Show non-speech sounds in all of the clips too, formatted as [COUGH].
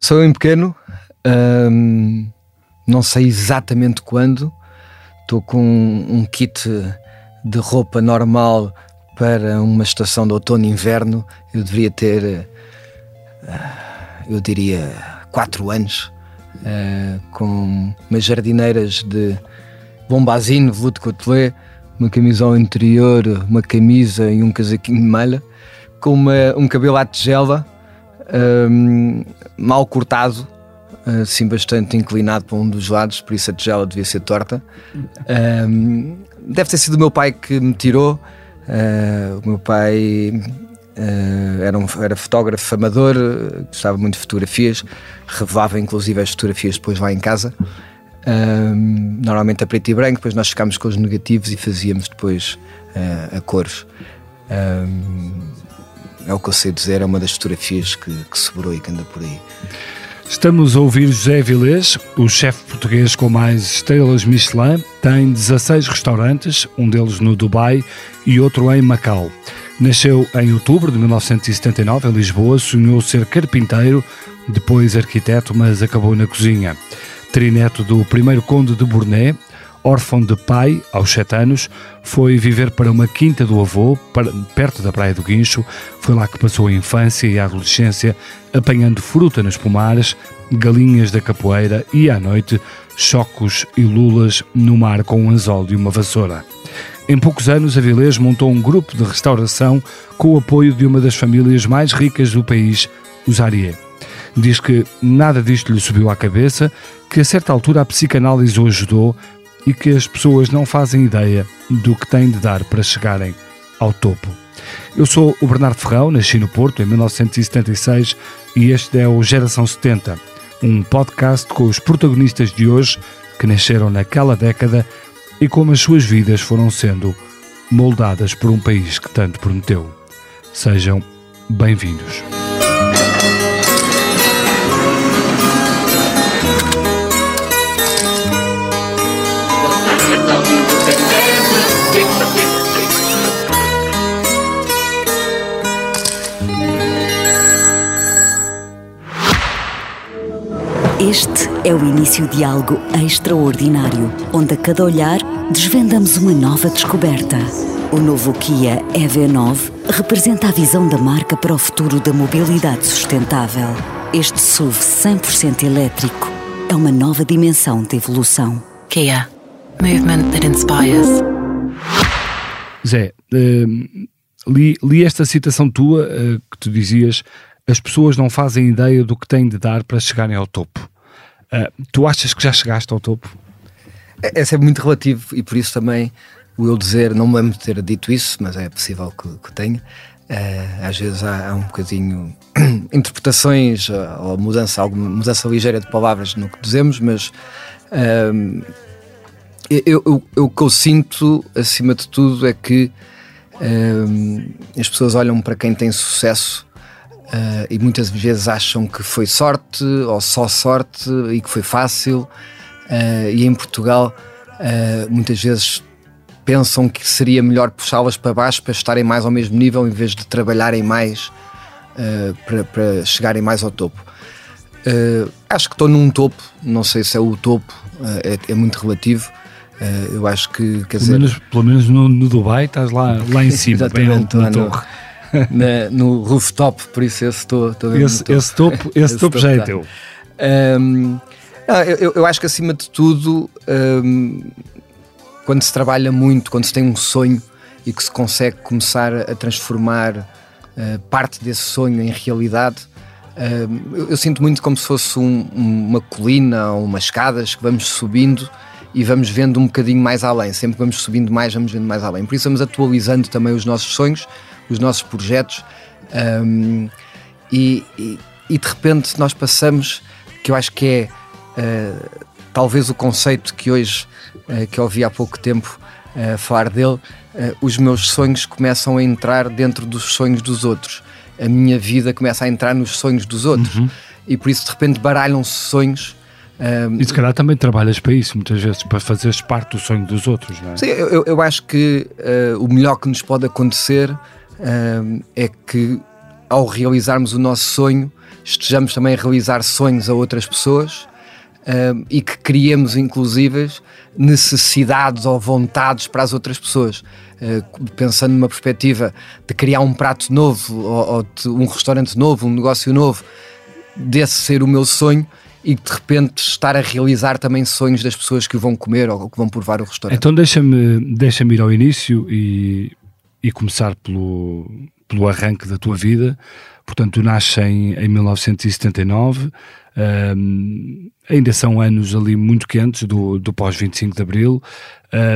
Sou em pequeno, hum, não sei exatamente quando. Estou com um, kit de roupa normal para uma estação de outono e inverno. Eu deveria ter, uh, eu diria, 4 anos, uh, com umas jardineiras de bombazine, veludo cotelé, uma camisola interior, uma camisa e um casaquinho de malha, com uma, um cabelo à tigela, um, mal cortado, assim bastante inclinado para um dos lados, por isso a tigela devia ser torta. Um, deve ter sido o meu pai que me tirou. Uh, o meu pai uh, era, um, era fotógrafo amador, gostava muito de fotografias, revelava inclusive as fotografias depois lá em casa. Um, normalmente a preto e branco, depois nós ficámos com os negativos e fazíamos depois uh, a cores. Um, é o que eu sei dizer, é uma das fotografias que, que sobrou e que anda por aí. Estamos a ouvir José Vilés, o chefe português com mais estrelas Michelin, tem 16 restaurantes, um deles no Dubai e outro em Macau. Nasceu em outubro de 1979 em Lisboa, sonhou ser carpinteiro, depois arquiteto, mas acabou na cozinha. Trineto do primeiro conde de Burné, órfão de pai aos sete anos, foi viver para uma quinta do avô, perto da Praia do Guincho. Foi lá que passou a infância e a adolescência, apanhando fruta nas pomares, galinhas da capoeira e, à noite, chocos e lulas no mar com um anzol e uma vassoura. Em poucos anos, Avilés montou um grupo de restauração com o apoio de uma das famílias mais ricas do país, os Arié. Diz que nada disto lhe subiu à cabeça, que a certa altura a psicanálise o ajudou e que as pessoas não fazem ideia do que têm de dar para chegarem ao topo. Eu sou o Bernardo Ferrão, nasci no Porto em 1976 e este é o Geração 70, um podcast com os protagonistas de hoje que nasceram naquela década e como as suas vidas foram sendo moldadas por um país que tanto prometeu. Sejam bem-vindos. Este é o início de algo extraordinário, onde a cada olhar desvendamos uma nova descoberta. O novo Kia EV9 representa a visão da marca para o futuro da mobilidade sustentável. Este SUV 100% elétrico é uma nova dimensão de evolução. Kia. Movement that inspires. Zé, uh, li, li, esta citação tua uh, que tu dizias as pessoas não fazem ideia do que têm de dar para chegarem ao topo. Uh, tu achas que já chegaste ao topo? É, é sempre muito relativo e por isso também o eu dizer, não me lembro de ter dito isso, mas é possível que, que tenha. Uh, às vezes há, há um bocadinho [COUGHS] interpretações ou mudança, alguma mudança ligeira de palavras no que dizemos, mas uh, eu, eu, eu, o que eu sinto acima de tudo é que uh, as pessoas olham para quem tem sucesso Uh, e muitas vezes acham que foi sorte ou só sorte e que foi fácil. Uh, e em Portugal, uh, muitas vezes pensam que seria melhor puxá-las para baixo para estarem mais ao mesmo nível em vez de trabalharem mais para, para, chegarem mais ao topo. acho que estou num topo, não sei se é o topo, é, é, muito relativo. eu acho que, quer pelo dizer. Menos, pelo menos no, no Dubai estás lá, lá em cima, [LAUGHS] bem alto na torre na, no rooftop, por isso esse estou. [LAUGHS] Esse, esse topo, esse, esse topo já é teu. Um, não, eu, eu, acho que acima de tudo, um, quando se trabalha muito, quando se tem um sonho e que se consegue começar a transformar uh, parte desse sonho em realidade, uh, eu, eu, sinto muito como se fosse um, uma colina ou umas escadas que vamos subindo e vamos vendo um bocadinho mais além. Sempre que vamos subindo mais, vamos vendo mais além. Por isso vamos atualizando também os nossos sonhos os nossos projetos um, e, e, e, de repente nós passamos, que eu acho que é uh, talvez o conceito que hoje, uh, que eu ouvi há pouco tempo uh, falar dele, os meus sonhos começam a entrar dentro dos sonhos dos outros. A minha vida começa a entrar nos sonhos dos outros. Uhum. E por isso de repente baralham-se sonhos um, e se calhar também trabalhas para isso, muitas vezes, para fazeres parte do sonho dos outros, não é? Sim, eu, eu acho que uh, o melhor que nos pode acontecer é que ao realizarmos o nosso sonho estejamos também a realizar sonhos a outras pessoas uh, e que criemos, inclusive, necessidades ou vontades para as outras pessoas. Uh, pensando numa perspectiva de criar um prato novo ou, ou um restaurante novo, um negócio novo, desse ser o meu sonho e de repente estar a realizar também sonhos das pessoas que vão comer ou que vão provar o restaurante. Então deixa-me deixa ir ao início e, e começar pelo, pelo arranque da tua vida. Portanto, tu nasces em, em 1979, um, ainda são anos ali muito quentes do, do pós-25 de Abril.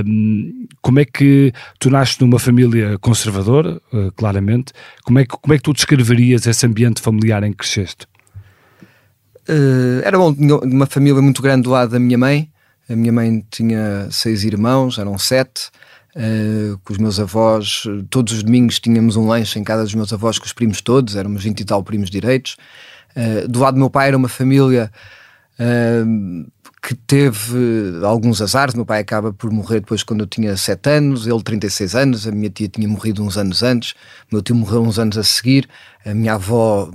Um, como é que tu nasces numa família conservadora, uh, claramente? Como é, que, como é que tu descreverias esse ambiente familiar em que cresceste? Uh, era bom, uma família muito grande do lado da minha mãe. A minha mãe tinha seis irmãos, eram sete. Uh, com os meus avós, todos os domingos tínhamos um lanche em casa dos meus avós com os primos todos, éramos 20 e tal primos direitos. Uh, do lado do meu pai era uma família que teve alguns azares. Meu pai acaba por morrer depois quando eu tinha 7 anos, ele 36 anos, a minha tia tinha morrido uns anos antes, meu tio morreu uns anos a seguir, a minha avó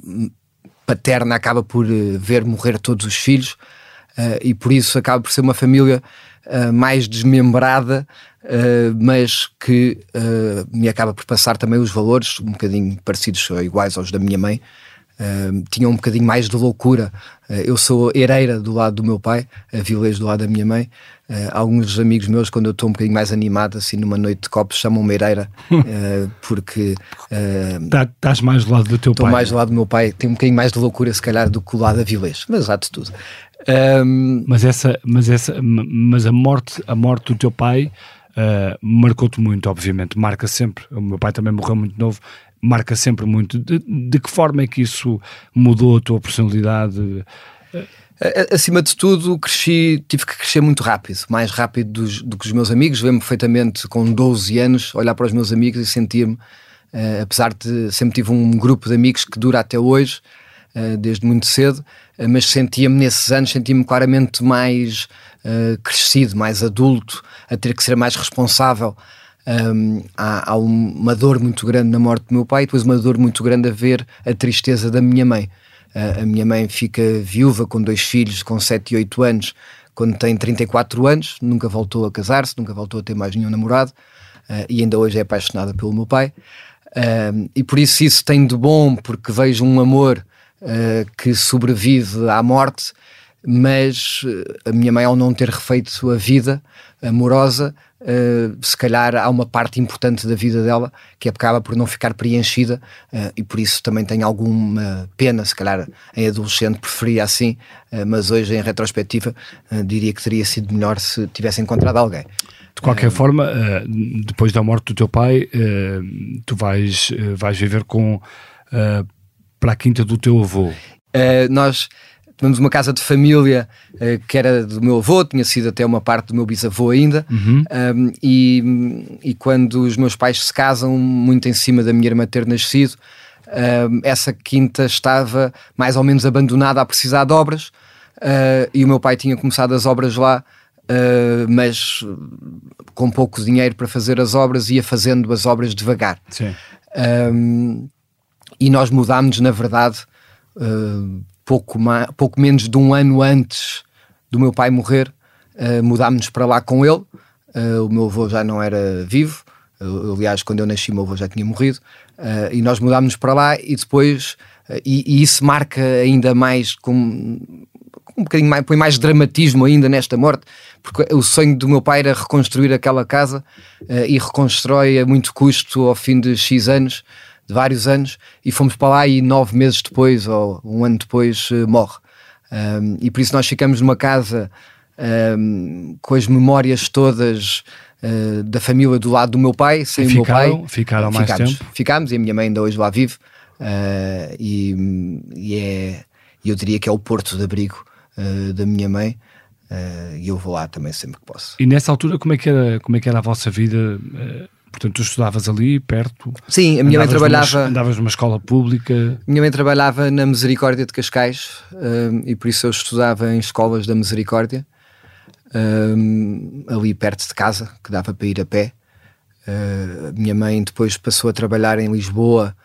paterna acaba por uh, ver morrer todos os filhos uh, e por isso acaba por ser uma família uh, mais desmembrada, mas que me acaba por passar também os valores um bocadinho parecidos ou iguais aos da minha mãe. tinha um bocadinho mais de loucura. eu sou hereira do lado do meu pai, a vilês do lado da minha mãe, Uh, alguns amigos meus, quando eu estou um bocadinho mais animado, assim numa noite de copos, chamam-me Eireira, uh, [LAUGHS] porque estás uh, mais do lado do teu pai. Estou mais do lado do meu pai, tenho um bocadinho mais de loucura, se calhar, do que o lado da Vilês, mas há de tudo. Um... Mas, essa, mas, essa, mas a, morte, a morte do teu pai marcou-te muito, obviamente, marca sempre. O meu pai também morreu muito novo, marca sempre muito. De, de que forma é que isso mudou a tua personalidade? Acima de tudo, cresci, tive que crescer muito rápido, mais rápido dos, do que os meus amigos. Lembro perfeitamente, com 12 anos, olhar para os meus amigos e sentir-me, uh, apesar de sempre tive um grupo de amigos que dura até hoje, uh, desde muito cedo, uh, mas sentia-me nesses anos, sentia-me claramente mais crescido, mais adulto, a ter que ser mais responsável. Um, há, há uma dor muito grande na morte do meu pai e depois uma dor muito grande a ver a tristeza da minha mãe. A minha mãe fica viúva com dois filhos com 7 e 8 anos quando tem 34 anos, nunca voltou a casar-se, nunca voltou a ter mais nenhum namorado uh, e ainda hoje é apaixonada pelo meu pai. Uh, e por isso isso tem de bom, porque vejo um amor uh, que sobrevive à morte, mas a minha mãe, ao não ter refeito a vida amorosa, Uh, se calhar há uma parte importante da vida dela que acaba por não ficar preenchida uh, e por isso também tem alguma pena, se calhar em adolescente preferia assim, uh, mas hoje em retrospectiva diria que teria sido melhor se tivesse encontrado alguém. De qualquer forma, depois da morte do teu pai, tu vais, vais viver com para a quinta do teu avô. nós tivemos uma casa de família uh, que era do meu avô, tinha sido até uma parte do meu bisavô ainda, uhum. um, e, e quando os meus pais se casam, muito em cima da minha irmã ter nascido, um, essa quinta estava mais ou menos abandonada a precisar de obras, uh, e o meu pai tinha começado as obras lá. Uh, mas com pouco dinheiro para fazer as obras, ia fazendo as obras devagar. Um, e nós mudámos, na verdade, uh, pouco, mais, pouco menos de um ano antes do meu pai morrer, uh, mudámos-nos para lá com ele. Uh, o meu avô já não era vivo, uh, aliás, quando eu nasci, o meu avô já tinha morrido, uh, e nós mudámos-nos para lá e depois, e, e, isso marca ainda mais, com, um bocadinho mais, põe mais dramatismo ainda nesta morte, porque o sonho do meu pai era reconstruir aquela casa e reconstrói a muito custo ao fim de X anos de vários anos, e fomos para lá e nove meses depois, ou um ano depois, uh, morre. Um, e por isso nós ficamos numa casa um, com as memórias todas uh, da família do lado do meu pai, sem e o ficaram, meu pai. Ficaram mais ficámos, tempo? Ficámos, e a minha mãe ainda hoje lá vive, uh, e, e é, eu diria que é o porto de abrigo da minha mãe. e eu vou lá também sempre que posso. E nessa altura, como é que era, como é que era a vossa vida? Portanto, tu estudavas ali, perto? Sim, a minha mãe trabalhava. Numa, andavas numa escola pública? Minha mãe trabalhava na Misericórdia de Cascais um, e por isso eu estudava em escolas da Misericórdia, um, ali perto de casa, que dava para ir a pé. Uh, minha mãe depois passou a trabalhar em Lisboa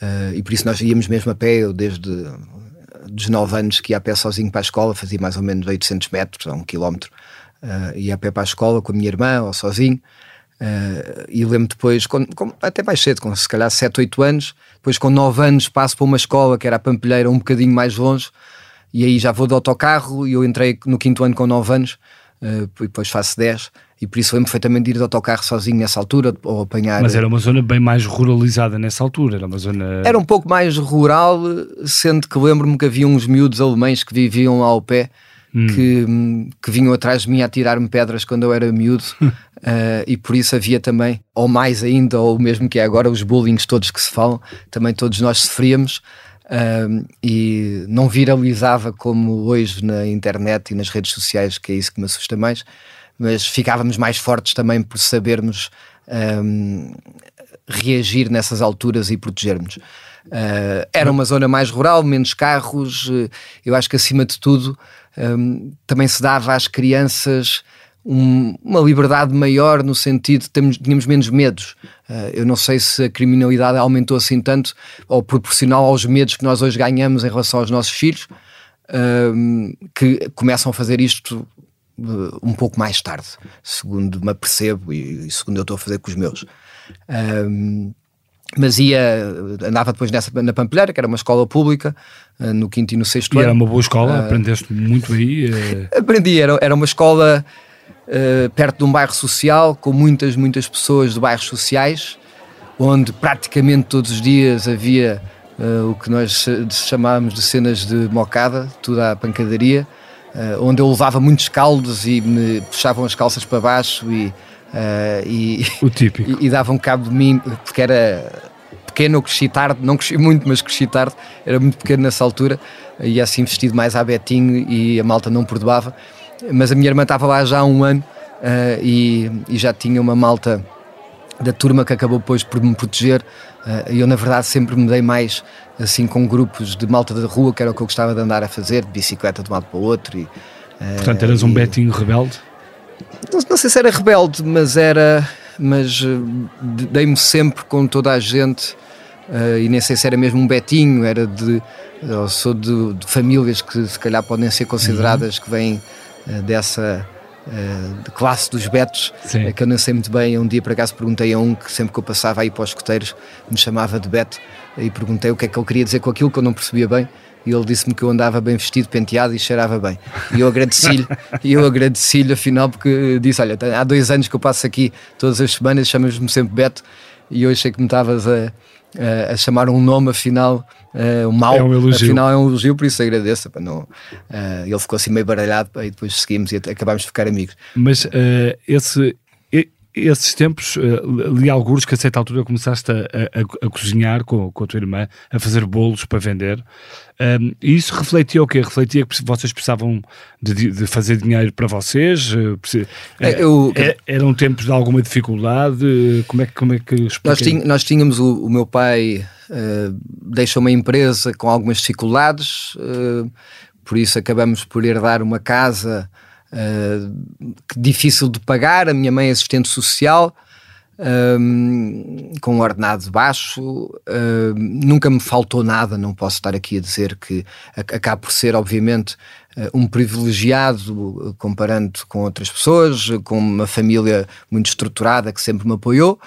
uh, e por isso nós íamos mesmo a pé. Eu, desde dos 9 anos que ia a pé sozinho para a escola, fazia mais ou menos 800 metros, a um quilómetro, uh, ia a pé para a escola com a minha irmã ou sozinho. Uh, e lembro depois, com, com, até mais cedo, com se calhar 7, 8 anos, depois com 9 anos passo para uma escola que era a Pampilheira, um bocadinho mais longe, e aí já vou de autocarro, e eu entrei no quinto ano com 9 anos, uh, e depois faço 10, e por isso lembro perfeitamente de ir de autocarro sozinho nessa altura, ou apanhar... Mas era uma zona bem mais ruralizada nessa altura, era uma zona... Era um pouco mais rural, sendo que lembro-me que havia uns miúdos alemães que viviam lá ao pé, hum. que, que vinham atrás de mim a tirar-me pedras quando eu era miúdo, uh, [LAUGHS] e por isso havia também, ou mais ainda, ou mesmo que é agora, os bullings todos que se falam, também todos nós sofríamos. Uh, e não viralizava como hoje na internet e nas redes sociais, que é isso que me assusta mais, mas ficávamos mais fortes também por sabermos um, reagir nessas alturas e protegermos. Uh, era uma zona mais rural, menos carros. Eu acho que acima de tudo um, também se dava às crianças um, uma liberdade maior no sentido de termos, tínhamos menos medos. Uh, eu não sei se a criminalidade aumentou assim tanto ou proporcional aos medos que nós hoje ganhamos em relação aos nossos filhos, uh, que começam a fazer isto uh, um pouco mais tarde, segundo me apercebo e, e, segundo eu estou a fazer com os meus mas ia, andava depois nessa, na Pampilheira, que era uma escola pública, eh, no quinto e no sexto e ano. era uma boa escola, uh, aprendeste muito aí? Uh... Aprendi, era, era uma escola uh, perto de um bairro social, com muitas, muitas pessoas de bairros sociais, onde praticamente todos os dias havia o que nós chamávamos de cenas de mocada, tudo à pancadaria, onde eu levava muitos caldos e me puxavam as calças para baixo e Uh, e, o típico. [LAUGHS] E, e davam cabo de mim, porque era pequeno, eu cresci tarde, não cresci muito, mas cresci tarde, era muito pequeno nessa altura, e assim vestido mais à Betinho e a malta não perdoava. Mas a minha irmã estava lá já há um ano uh, e, e, já tinha uma malta da turma que acabou depois por me proteger. Uh, eu, na verdade, sempre me dei mais assim com grupos de malta da rua, que era o que eu gostava de andar a fazer, de bicicleta de um lado para o outro. E, Portanto, eras um Betinho rebelde? Não, não, sei se era rebelde, mas era. Mas uh, dei-me sempre com toda a gente, uh, e nem sei se era mesmo um betinho, era de. Eu sou de, de famílias que se calhar podem ser consideradas uhum. que vêm uh, dessa. de classe dos betos, que eu não sei muito bem. Um dia, por acaso, perguntei a um que sempre que eu passava aí para os escoteiros me chamava de beto, e perguntei o que é que ele queria dizer com aquilo que eu não percebia bem e ele disse-me que eu andava bem vestido, penteado e cheirava bem. E eu agradeci-lhe, [LAUGHS] e eu agradeci-lhe afinal porque disse: Olha, há dois anos que eu passo aqui todas as semanas, chamas-me sempre Beto, e eu achei que me estavas a, a, a, chamar um nome, afinal, uh, mau, é um elogio. afinal é um elogio, por isso agradeço. Para não, uh, ele ficou assim meio baralhado e depois seguimos e acabámos de ficar amigos. Mas uh, esse, esses tempos, uh, li alguns que a certa altura começaste a, a, a cozinhar com, com a tua irmã, a fazer bolos para vender. Um, e isso refletia o quê? Refletia que vocês precisavam de, de fazer dinheiro para vocês? Uh, é, eu, é, eram tempos de alguma dificuldade? Como é, como é que nós, ting, nós tínhamos o, o meu pai uh, deixou uma empresa com algumas dificuldades, por isso acabamos por herdar uma casa uh, difícil de pagar. A minha mãe é assistente social, um, com um ordenado baixo. Uh, nunca me faltou nada, não posso estar aqui a dizer que acaba por ser, obviamente, uh, um privilegiado comparando com outras pessoas, com uma família muito estruturada que sempre me apoiou.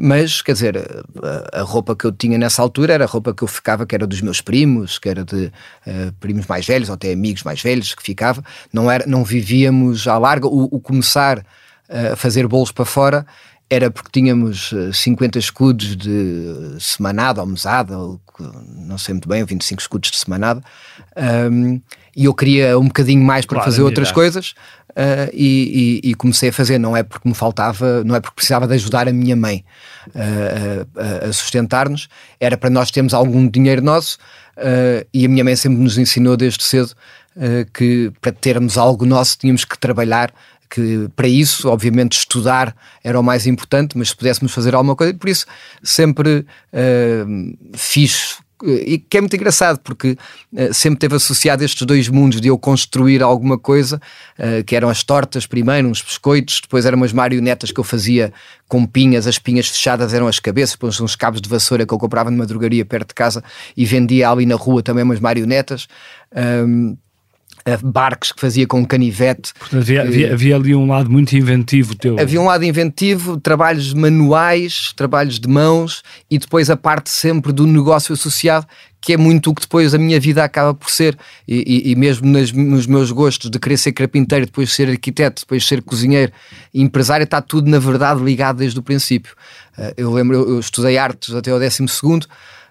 Mas, quer dizer, a, roupa que eu tinha nessa altura era a roupa que eu ficava, que era dos meus primos, que era de uh, primos mais velhos, ou até amigos mais velhos que ficava. Não, era, não vivíamos à larga. O, o começar a fazer bolos para fora era porque tínhamos 50 eh, escudos de semanada ou mesada, ou, não sei muito bem, 25 escudos de semanada, um, e eu queria um bocadinho mais para claro, fazer outras coisas, uh, e, e, e, comecei a fazer. Não é porque me faltava, não é porque precisava de ajudar a minha mãe uh, a, a sustentar-nos, era para nós termos algum dinheiro nosso. Uh, e a minha mãe sempre nos ensinou desde cedo que para termos algo nosso tínhamos que trabalhar que para isso, obviamente, estudar era o mais importante, mas se pudéssemos fazer alguma coisa, por isso sempre uh, fiz e que é muito engraçado porque uh, sempre teve associado estes dois mundos de eu construir alguma coisa, uh, que eram as tortas primeiro, uns biscoitos, depois eram umas marionetas que eu fazia com pinhas, as pinhas fechadas eram as cabeças, depois uns cabos de vassoura que eu comprava numa drogaria perto de casa e vendia ali na rua também umas marionetas. Um, barcos que fazia com canivete. Portanto, havia, havia, havia, ali um lado muito inventivo teu. Havia um lado inventivo, trabalhos manuais, trabalhos de mãos e depois a parte sempre do negócio associado, que é muito o que depois a minha vida acaba por ser. E, e, e mesmo nas, nos meus gostos de querer ser carpinteiro, depois ser arquiteto, depois ser cozinheiro empresário, está tudo na verdade ligado desde o princípio. Eh, eu lembro, eu estudei artes até ao décimo segundo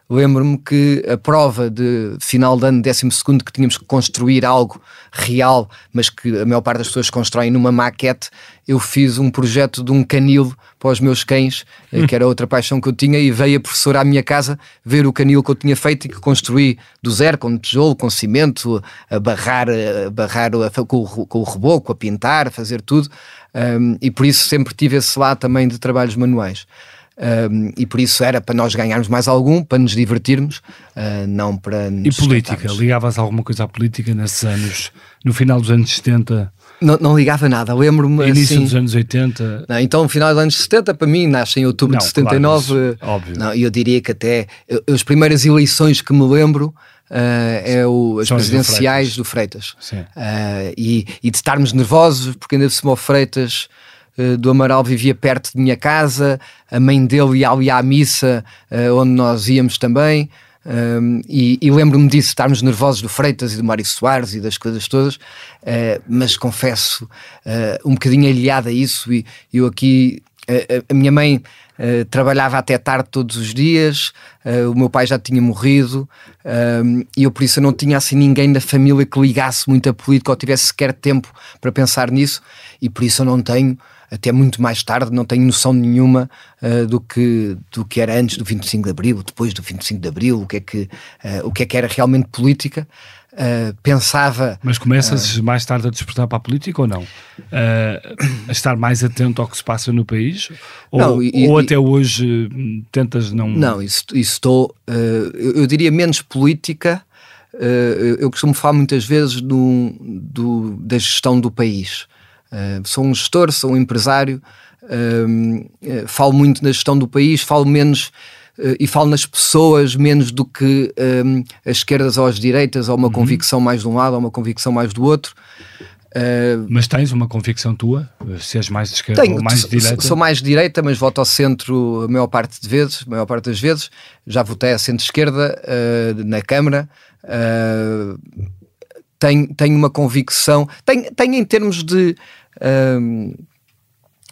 lembro-me que a prova de final de ano, 12 que tínhamos que construir algo real, mas que a maior parte das pessoas constroem numa maquete, eu fiz um projeto de um canil para os meus cães, hum. que era outra paixão que eu tinha, e veio a professora à minha casa ver o canil que eu tinha feito e que construí do zero, com tijolo, com cimento, a barrar, a barrar a, com, o, com o reboco, a pintar, a fazer tudo, um, e por isso sempre tive esse lado também de trabalhos manuais. Um, e por isso era para nós ganharmos mais algum, para nos divertirmos, uh, não para nos E política? Ligavas alguma coisa à política nesses anos, no final dos anos 70? Não, não ligava nada, lembro-me. Início assim, dos anos 80. Não, então, no final dos anos 70, para mim, nasce em outubro não, de 79. Claro, mas, óbvio. Não, eu diria que até eu, as primeiras eleições que me lembro. Uh, é o, as São presidenciais do Freitas, do Freitas. Uh, e, e, de estarmos nervosos porque ainda se o Freitas do Amaral vivia perto de minha casa, a mãe dele ia ali à missa, uh, onde nós íamos também. Um, ehm, e, e lembro-me disso, estarmos nervosos do Freitas e do Mário Soares e das coisas todas, uh, mas confesso, uh, um bocadinho aliado a isso. E eu aqui, uh, a minha mãe trabalhava até tarde todos os dias, o meu pai já tinha morrido, ehm, e eu por isso não tinha assim ninguém da família que ligasse muito a política ou tivesse sequer tempo para pensar nisso, e por isso eu não tenho até muito mais tarde, não tenho noção nenhuma uh, do, que, do que era antes do 25 de Abril, depois do 25 de Abril, o que é que, uh, o que, é que era realmente política. Uh, pensava. Mas começas mais tarde a despertar para a política ou não? a estar mais atento ao que se passa no país? Ou, não, e, ou até hoje tentas não. Não, isso, isso estou. Eu, eu, diria menos política. eu costumo falar muitas vezes do, do, da gestão do país. Uh, sou um gestor, sou um empresário, uh, falo muito na gestão do país, falo menos uh, e falo nas pessoas menos do que um, as esquerdas ou as direitas, ou uma uhum. convicção mais de um lado ou uma convicção mais do outro. mas tens uma convicção tua? Se és mais de esquerda tenho, ou mais de direita? Sou mais de direita, mas voto ao centro a maior parte de vezes, a maior parte das vezes. Já votei a centro-esquerda na Câmara tenho, tenho uma convicção, tenho, tenho em termos de. Um,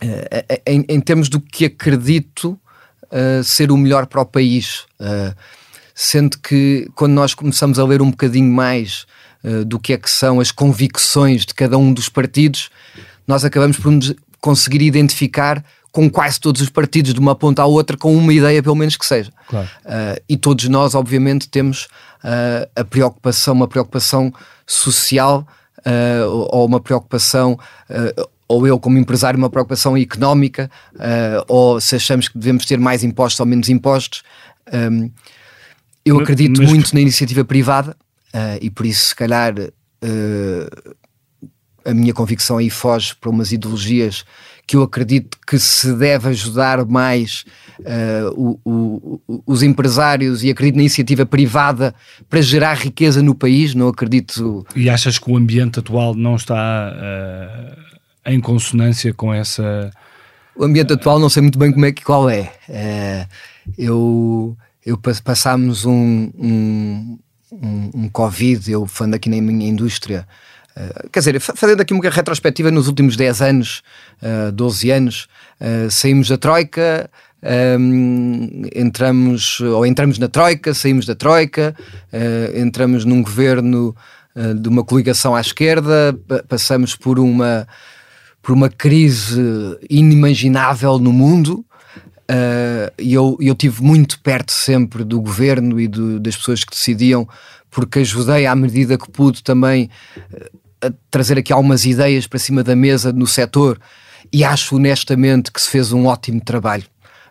eh, eh, em, em, termos do que acredito uh, ser o melhor para o país. Uh, sendo que quando nós começamos a ler um bocadinho mais uh, do que é que são as convicções de cada um dos partidos, nós acabamos por nos conseguir identificar com quase todos os partidos, de uma ponta à outra, com uma ideia, pelo menos que seja. Claro. Uh, e todos nós, obviamente, temos uh, a preocupação, uma preocupação social uh, ou uma preocupação, ou eu como empresário, uma preocupação económica, ou se achamos que devemos ter mais impostos ou menos impostos. Um, eu acredito mas... muito na iniciativa privada e por isso, se calhar, a minha convicção aí foge para umas ideologias que eu acredito que se deve ajudar mais uh, o, o, os empresários e acredito na iniciativa privada para gerar riqueza no país, não acredito... E achas que o ambiente atual não está uh, em consonância com essa... O ambiente atual não sei muito bem como é que qual é. Uh, eu, eu passámos um, um, um, um Covid, eu falando aqui na minha indústria, Uh, quer dizer, fazendo aqui uma retrospectiva nos últimos 10 anos, uh, 12 anos, uh, saímos da Troika, um, entramos, ou entramos na Troika, saímos da Troika, uh, entramos num governo de uma coligação à esquerda, passamos por uma, por uma crise inimaginável no mundo. E eu, eu tive muito perto sempre do governo e do, das pessoas que decidiam, porque ajudei à medida que pude também a trazer aqui algumas ideias para cima da mesa no setor e acho honestamente que se fez um ótimo trabalho.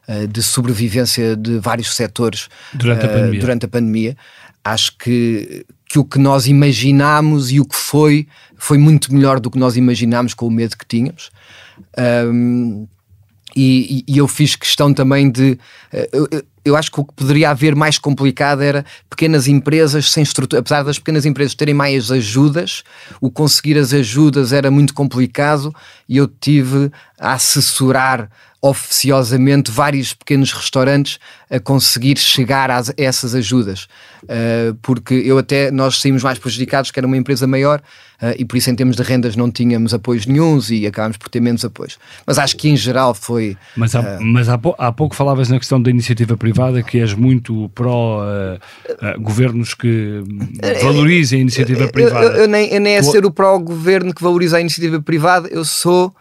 uh, de sobrevivência de vários setores durante a pandemia. Durante a pandemia. Acho que, que o que nós imaginámos e o que foi, foi muito melhor do que nós imaginámos com o medo que tínhamos. Um, e, e, eu fiz questão também de. Eu, eu, acho que o que poderia haver mais complicado era pequenas empresas sem estrutura. Apesar das pequenas empresas terem mais ajudas, o conseguir as ajudas era muito complicado e eu tive a assessorar oficiosamente vários pequenos restaurantes a conseguir chegar a essas ajudas. Uh, porque eu até, nós saímos mais prejudicados, que era uma empresa maior, uh, e por isso em termos de rendas não tínhamos apoios nenhums e acabámos por ter menos apoios. Mas acho que em geral foi... Mas, há, uh, mas há, há, pouco falavas na questão da iniciativa privada, que és muito pró-governos que valorizem a iniciativa privada. Eu, eu, eu nem, eu nem é ser o pró-governo que valoriza a iniciativa privada, eu sou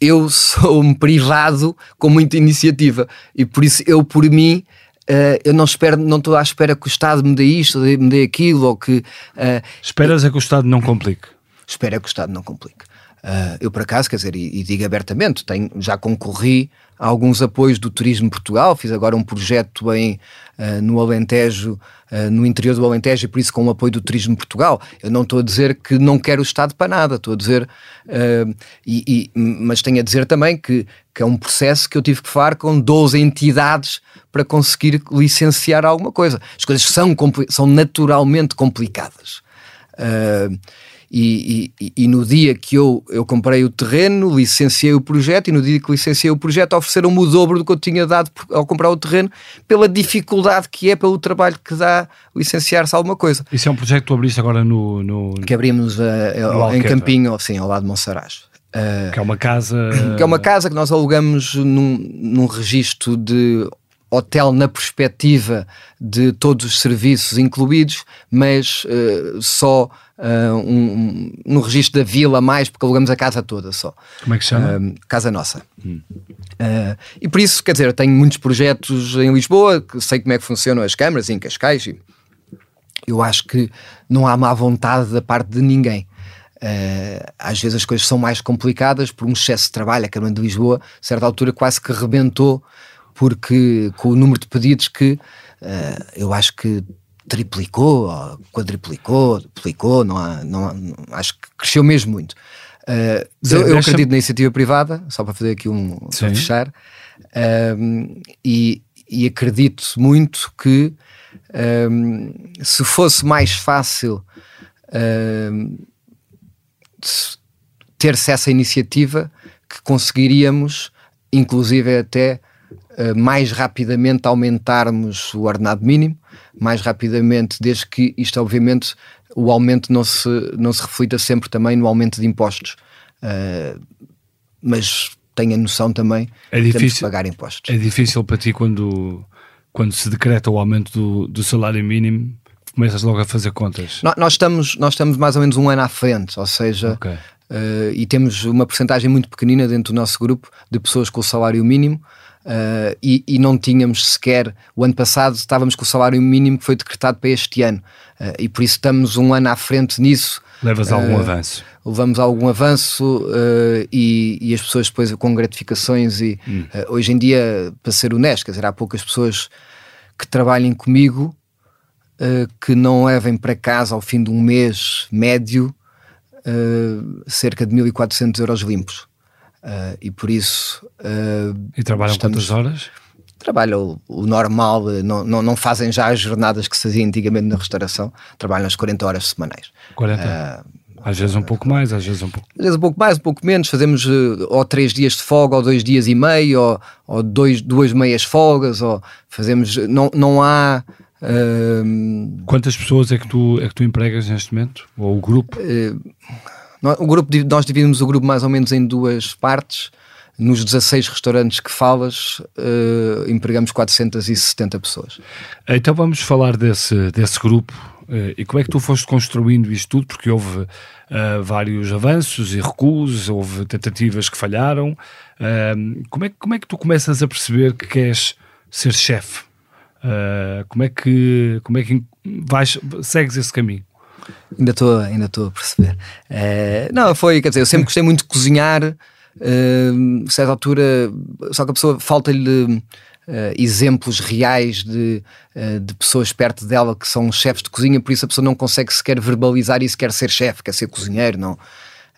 eu sou um privado com muita iniciativa e por isso eu por mim Uh, eu não espero, não estou à espera que o Estado me dê isto, me dê aquilo, ou que. Uh, Esperas é que o Estado não complique? Espero é que o Estado não complique. Uh, eu, por acaso, quer dizer, e, e digo abertamente, tenho, já concorri a alguns apoios do Turismo Portugal, fiz agora um projeto em, uh, no Alentejo, uh, no interior do Alentejo, e por isso com o apoio do Turismo Portugal. Eu não estou a dizer que não quero o Estado para nada, estou a dizer, e, e, mas tenho a dizer também que, que é um processo que eu tive que falar com 12 entidades para conseguir licenciar alguma coisa. As coisas são, são naturalmente complicadas. Uh, e, e, e, no dia que eu, eu comprei o terreno, licenciei o projeto, e no dia que licenciei o projeto, ofereceram-me o dobro do que eu tinha dado ao comprar o terreno, pela dificuldade que é, pelo trabalho que dá licenciar-se alguma coisa. Isso é um projeto que tu abriste agora no. no que abrimos uh, no em Campinho, sim, ao lado de Monsaraz. Uh, que é uma casa. [CLEARS THROAT] Que é uma casa que nós alugamos num, num registro de hotel na perspectiva de todos os serviços incluídos, mas uh, só uh, um, no registro da vila mais, porque alugamos a casa toda só. Como é que chama? Uh, casa Nossa. Hum. Uh, e por isso, quer dizer, eu tenho muitos projetos em Lisboa, que sei como é que funcionam as câmaras em Cascais, e eu acho que não há má vontade da parte de ninguém. Uh, às vezes as coisas são mais complicadas por um excesso de trabalho. A Câmara de Lisboa, a certa altura, quase que rebentou, porque com o número de pedidos que uh, eu acho que triplicou, quadriplicou, duplicou, não há, não há, acho que cresceu mesmo muito. Uh, eu, eu, acredito na iniciativa privada, só para fazer aqui um para fechar, uh, e, e, acredito muito que uh, se fosse mais fácil ter-se essa iniciativa, que conseguiríamos, inclusive até mais rapidamente aumentarmos o ordenado mínimo, mais rapidamente, desde que isto, obviamente, o aumento não se, não se reflita sempre também no aumento de impostos. Uh, mas tenha noção também é difícil, temos que pagar impostos. É difícil para ti quando, quando se decreta o aumento do, do salário mínimo, começas logo a fazer contas? Nós, nós, estamos, nós estamos mais ou menos um ano à frente, ou seja, okay. uh, e temos uma porcentagem muito pequenina dentro do nosso grupo de pessoas com o salário mínimo. Uh, e, e, não tínhamos sequer, o ano passado estávamos com o salário mínimo que foi decretado para este ano uh, e por isso estamos um ano à frente nisso. Levas algum uh, avanço? Levamos algum avanço e, e, as pessoas depois com gratificações e hum. hoje em dia, para ser honesto, quer dizer, há poucas pessoas que trabalhem comigo que não levem para casa ao fim de um mês médio cerca de 1400 euros limpos. Uh, e por isso. Uh, e trabalham estamos, quantas horas? Trabalham o, o normal, não, não, não, fazem já as jornadas que se fazia antigamente na restauração, trabalham as 40 horas semanais. 40? Uh, às vezes um pouco mais, às vezes um pouco. Às vezes um pouco mais, um pouco menos. Fazemos ou três dias de folga, ou dois dias e meio, ou, ou dois, duas meias folgas, ou fazemos. Não, não há. Quantas pessoas é que, tu, é que tu empregas neste momento? Ou o grupo? O grupo, nós dividimos o grupo mais ou menos em duas partes. Nos 16 restaurantes que falas, uh, empregamos 470 pessoas. Então vamos falar desse, desse grupo uh, e como é que tu foste construindo isto tudo, porque houve uh, vários avanços e recuos, houve tentativas que falharam. como, é, como é que tu começas a perceber que queres ser chefe? como é que, como é que vais, segues esse caminho? Ainda estou ainda a perceber. Uh, não, foi, quer dizer, eu sempre gostei muito de cozinhar. uh, certa altura, só que a pessoa falta-lhe Uh, exemplos reais de, uh, de pessoas perto dela que são chefes de cozinha, por isso a pessoa não consegue sequer verbalizar isso, quer ser chefe, quer ser cozinheiro, não.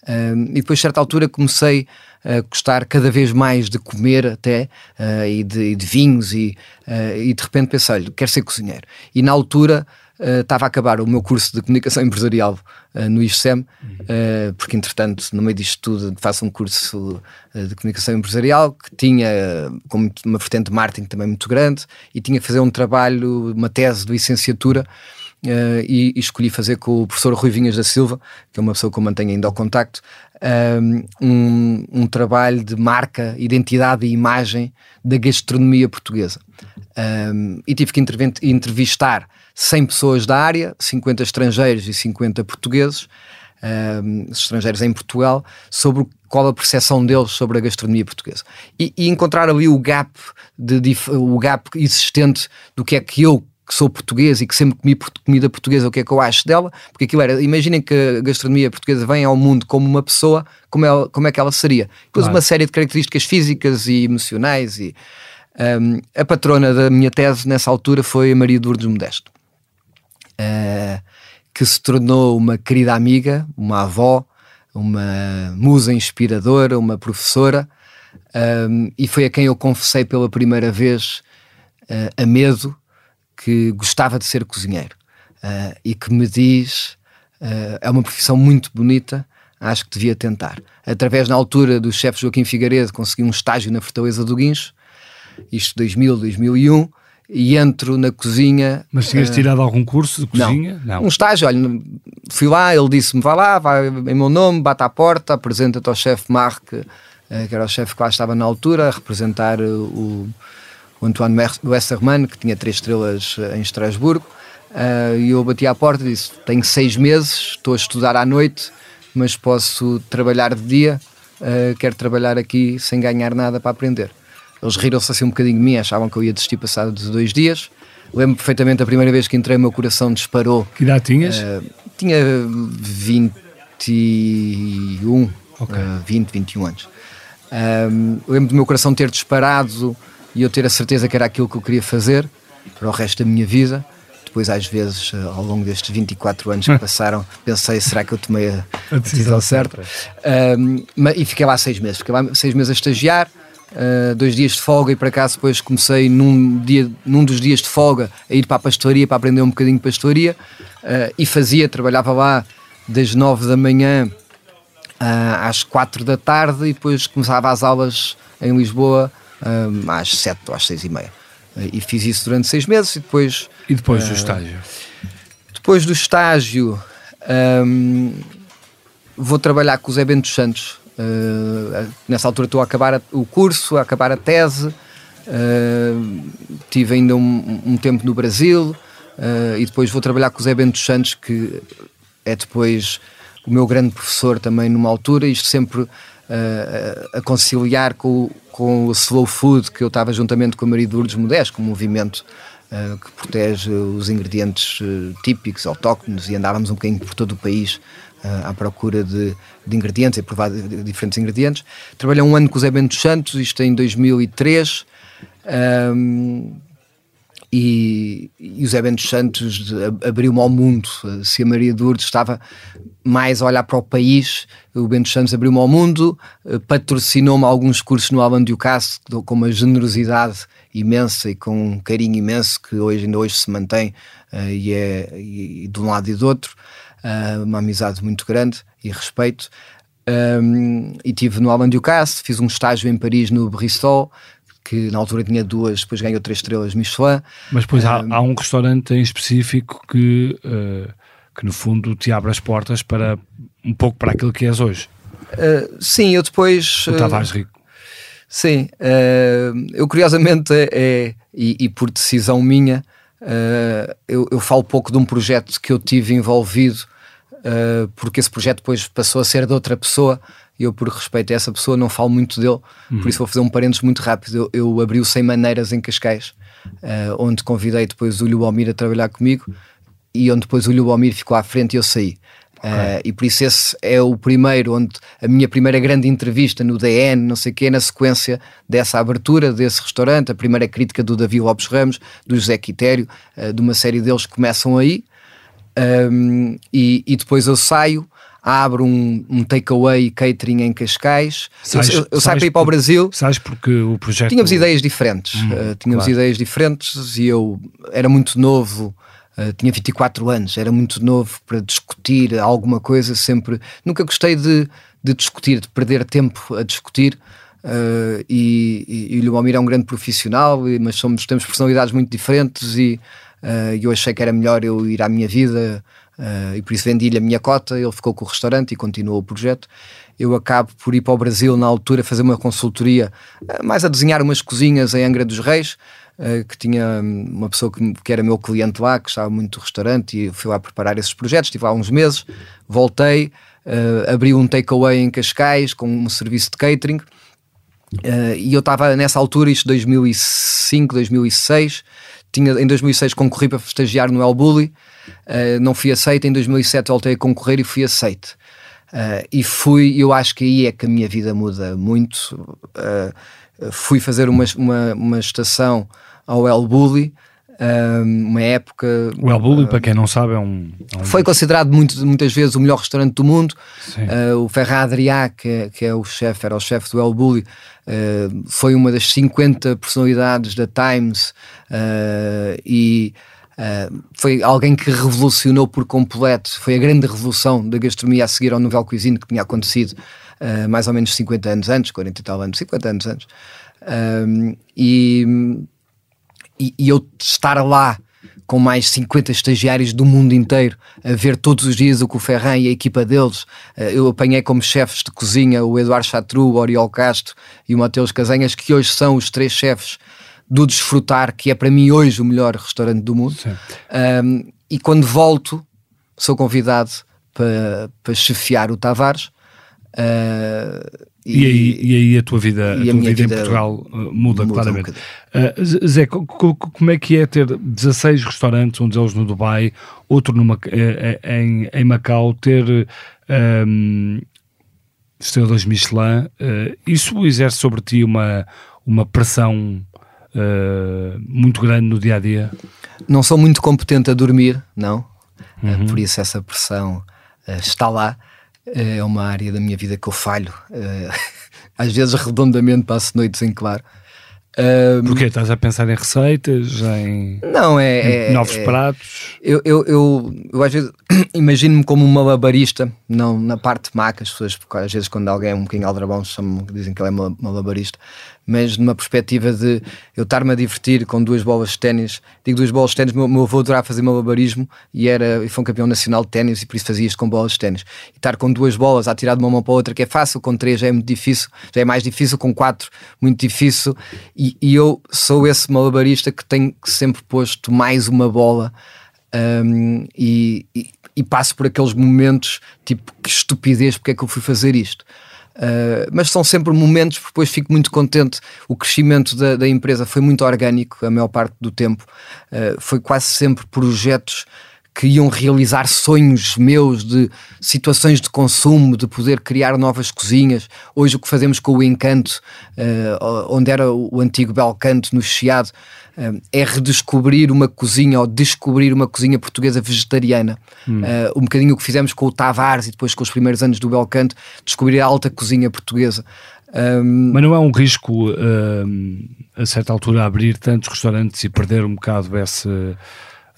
Uh, e depois, a certa altura, comecei a gostar cada vez mais de comer até e de, e, de, vinhos e, e de repente pensei, quero ser cozinheiro. E na altura uh, estava a acabar o meu curso de comunicação empresarial uh, no ISCEM, uh, porque entretanto, no meio disto tudo, faço um curso de comunicação empresarial que tinha como uma vertente de marketing também muito grande e tinha que fazer um trabalho, uma tese de licenciatura. E, e, escolhi fazer com o professor Rui Vinhas da Silva, que é uma pessoa que eu mantenho ainda ao contacto, um, um trabalho de marca, identidade e imagem da gastronomia portuguesa. Um, e tive que entrevistar 100 pessoas da área, 50 estrangeiros e 50 portugueses, um, estrangeiros em Portugal, sobre qual a percepção deles sobre a gastronomia portuguesa. E, e encontrar ali o gap, de, de, o gap existente do que é que eu que sou português e que sempre comi comida portuguesa, o que é que eu acho dela, porque aquilo era, imaginem que a gastronomia portuguesa vem ao mundo como uma pessoa, como, ela, como é que ela seria. Depois claro. uma série de características físicas e emocionais e um, a patrona da minha tese nessa altura foi a Maria de Lourdes Modesto uh, que se tornou uma querida amiga, uma avó, uma musa inspiradora, uma professora, um, e foi a quem eu confessei pela primeira vez uh, a medo que gostava de ser cozinheiro uh, e que me diz é uma profissão muito bonita, acho que devia tentar. Através, na altura, do chefe Joaquim Figueiredo, consegui um estágio na Fortaleza do Guincho, isto 2000, 2001, e entro na cozinha. Mas tinhas uh, tirado algum curso de cozinha? Não. não. Um estágio, olha, fui lá, ele disse-me: vai lá, vai em meu nome, bate à porta, apresenta-te ao chefe Marc, uh, que era o chefe que lá estava na altura, a representar o, o Antoine Westermann, que tinha três estrelas eh, em Estrasburgo. Uh, e eu bati à porta e disse: Tenho seis meses, estou a estudar à noite, mas posso trabalhar de dia. quero trabalhar aqui sem ganhar nada para aprender. Eles riram-se assim um bocadinho de mim, achavam que eu ia desistir passado de dois dias. Lembro perfeitamente a primeira vez que entrei, o meu coração disparou. Que idade tinhas? Uh, tinha 21, okay. uh, 20, 21 anos. Um, lembro do meu coração ter disparado e eu ter a certeza que era aquilo que eu queria fazer para o resto da minha vida. Depois, às vezes, uh, ao longo destes 24 anos que [LAUGHS] passaram, pensei: será que eu tomei a, a decisão certa? Um, e fiquei lá seis meses. Fiquei lá seis meses a estagiar uh, dois dias de folga e para cá depois comecei num, dia, num dos dias de folga a ir para a pastoria para aprender um bocadinho de pastoria uh, e fazia, trabalhava lá das nove da manhã uh, às quatro da tarde e depois começava as aulas em Lisboa às sete ou às seis e meia. e fiz isso durante seis meses e depois... E depois do estágio? Depois do estágio... Um, vou trabalhar com o Zé Bento Santos Uh, nessa altura estou a acabar o curso, a acabar a tese, uh, tive ainda um, um, tempo no Brasil uh, e depois vou trabalhar com o Zé Bento Santos, que é depois o meu grande professor também numa altura, isto sempre a conciliar com, com o slow food, que eu estava juntamente com a Maria de Lourdes Modesto, com um movimento que protege os ingredientes uh, típicos, autóctonos, e andávamos um bocadinho por todo o país à procura de, de ingredientes e provar diferentes ingredientes. Trabalhei um ano com o Zé Bento Santos, isto em 2003. Um, e, e o Zé Bento Santos abriu-me ao mundo. Se a Maria de Lourdes estava mais olhar para o país, o Bento Santos abriu-me ao mundo, patrocinou-me alguns cursos no Alan Ducasse com uma generosidade imensa e com um carinho imenso que hoje ainda hoje se mantém uh, e é e, de um lado e do outro uh, uma amizade muito grande e respeito. Um, e tive no Alain Ducasse, fiz um estágio em Paris no Bristol, que na altura tinha duas, depois ganhou três estrelas Michelin. Mas depois um, há, há, um restaurante em específico que, uh, que no fundo te abre as portas para um pouco para aquilo que és hoje. Uh, sim, eu depois. O Tavares Rico. Sim, eu curiosamente é, é e, e, por decisão minha, eu, eu, falo pouco de um projeto que eu tive envolvido, porque esse projeto depois passou a ser de outra pessoa e eu, por respeito a essa pessoa, não falo muito dele. Uhum. Por isso, vou fazer um parênteses muito rápido. Eu, eu abri o Sem Maneiras em Cascais, onde convidei depois o Lubomir a trabalhar comigo e onde depois o Lubomir ficou à frente e eu saí. Okay. Uh, e por isso esse é o primeiro, onde a minha primeira grande entrevista no DN, não sei o quê, na sequência dessa abertura desse restaurante, a primeira crítica do Davi Lopes Ramos, do José Quitério, uh, de uma série deles que começam aí. Um, e, e, depois eu saio, abro um, um takeaway catering em Cascais. Sais, eu, eu saio para ir para o Brasil. Sabes porque o projeto. Tínhamos ideias diferentes. Hum, uh, tínhamos claro. ideias diferentes e eu era muito novo. Uh, tinha 24 anos, era muito novo para discutir alguma coisa, sempre. Nunca gostei de, de discutir, de perder tempo a discutir. Uh, e, e, e o Lubomir é um grande profissional, mas somos, temos personalidades muito diferentes e uh, eu achei que era melhor eu ir à minha vida uh, e por isso vendi-lhe a minha cota, ele ficou com o restaurante e continuou o projeto. Eu acabo por ir para o Brasil na altura fazer uma consultoria, mais a desenhar umas cozinhas em Angra dos Reis, que tinha uma pessoa que, que, era meu cliente lá, que estava muito do restaurante e fui lá preparar esses projetos, estive lá uns meses, voltei, abri um takeaway em Cascais com um serviço de catering, e eu estava nessa altura, isto 2005, 2006, tinha, em 2006 concorri para estagiar no El Bulli, uh, não fui aceito, em 2007 voltei a concorrer e fui aceito. Uh, e fui, eu acho que aí é que a minha vida muda muito. Uh, fui fazer uma, uma, uma estação ao El Bulli, uma época. O El Bulli, uh, para quem não sabe, é um. É um... Foi considerado muito, muitas vezes o melhor restaurante do mundo. Uh, o Ferran Adrià, que, é, que é o chefe, era o chefe do El Bulli, uh, foi uma das 50 personalidades da Times e. foi alguém que revolucionou por completo, foi a grande revolução da gastronomia a seguir ao Nouvelle Cuisine que tinha acontecido mais ou menos 50 anos antes, 40 e tal anos, 50 anos antes. e e, e eu estar lá com mais 50 estagiários do mundo inteiro a ver todos os dias o que o Ferran e a equipa deles. Eh, eu apanhei como chefes de cozinha o Eduardo Chatru, o Oriol Castro e o Mateus Casanhas, que hoje são os três chefes do Desfrutar, que é para mim hoje o melhor restaurante do mundo. Um, e quando volto, sou convidado para, para chefiar o Tavares. Uh, e, e, aí, e, aí, a tua vida, a tua vida, vida, em Portugal uh, muda, muda, claramente. Um uh, Zé, como é que é ter 16 restaurantes, um deles no Dubai, outro numa, eh, eh, em, em Macau, ter um, estrelas Michelin, uh, isso exerce sobre ti uma, uma pressão muito grande no dia a dia? Não sou muito competente a dormir, não. Uhum. por isso essa pressão está lá é uma área da minha vida que eu falho. Eh, [LAUGHS] às vezes, redondamente, passo noites em claro. Um, Porquê? Estás a pensar em receitas, em, não, é, em é, novos é, pratos? Eu, eu, eu, eu às vezes [CLEARS THROAT] imagino-me como uma malabarista, não na parte maca, as pessoas, porque às vezes quando alguém é um bocadinho aldrabão dizem que ele é malabarista, mas numa perspectiva de eu estar-me a divertir com duas bolas de ténis. Digo duas bolas de ténis, meu, meu avô adorava fazer malabarismo e, era, e foi um campeão nacional de ténis e por isso fazia isto com bolas de ténis. E estar com duas bolas a tirar de uma mão para a outra, que é fácil, com três já é muito difícil, já é mais difícil, com quatro, muito difícil. E, e eu sou esse malabarista que tem sempre posto mais uma bola. Um, e, e, e passo por aqueles momentos tipo que estupidez, porque é que eu fui fazer isto? Uh, mas são sempre momentos, porque depois fico muito contente. O crescimento da, da empresa foi muito orgânico a maior parte do tempo, uh, foi quase sempre projetos que iam realizar sonhos meus de situações de consumo, de poder criar novas cozinhas. Hoje o que fazemos com o Encanto, uh, onde era o antigo Belcanto no Chiado, uh, é redescobrir uma cozinha ou descobrir uma cozinha portuguesa vegetariana. Hum. Uh, um bocadinho o que fizemos com o Tavares e depois com os primeiros anos do Belcanto, descobrir a alta cozinha portuguesa. Um... Mas não é um risco, a certa altura, abrir tantos restaurantes e perder um bocado essa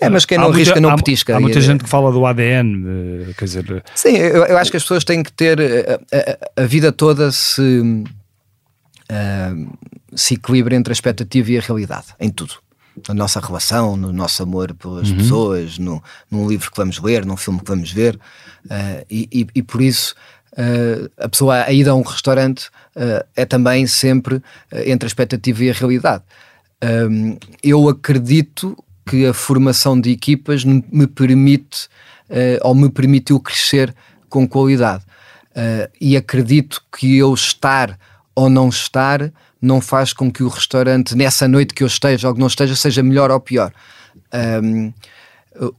é, mas quem não há risca muita, não petisca. Há, muita e, gente que fala do ADN, eh, quer dizer... Sim, eu, eu acho que as pessoas têm que ter a, eh, a, a vida toda se, uh, se equilibra entre a expectativa e a realidade, em tudo. Na nossa relação, no nosso amor pelas uhum. pessoas, no, num livro que vamos ler, num filme que vamos ver, uh, e, e, e, por isso uh, a pessoa, a ida a um restaurante é também sempre entre a expectativa e a realidade. eu acredito que a formação de equipas me permite uh, ou me permitiu crescer com qualidade. Uh, e acredito que eu estar ou não estar não faz com que o restaurante, nessa noite que eu esteja ou que não esteja, seja melhor ou pior. Um,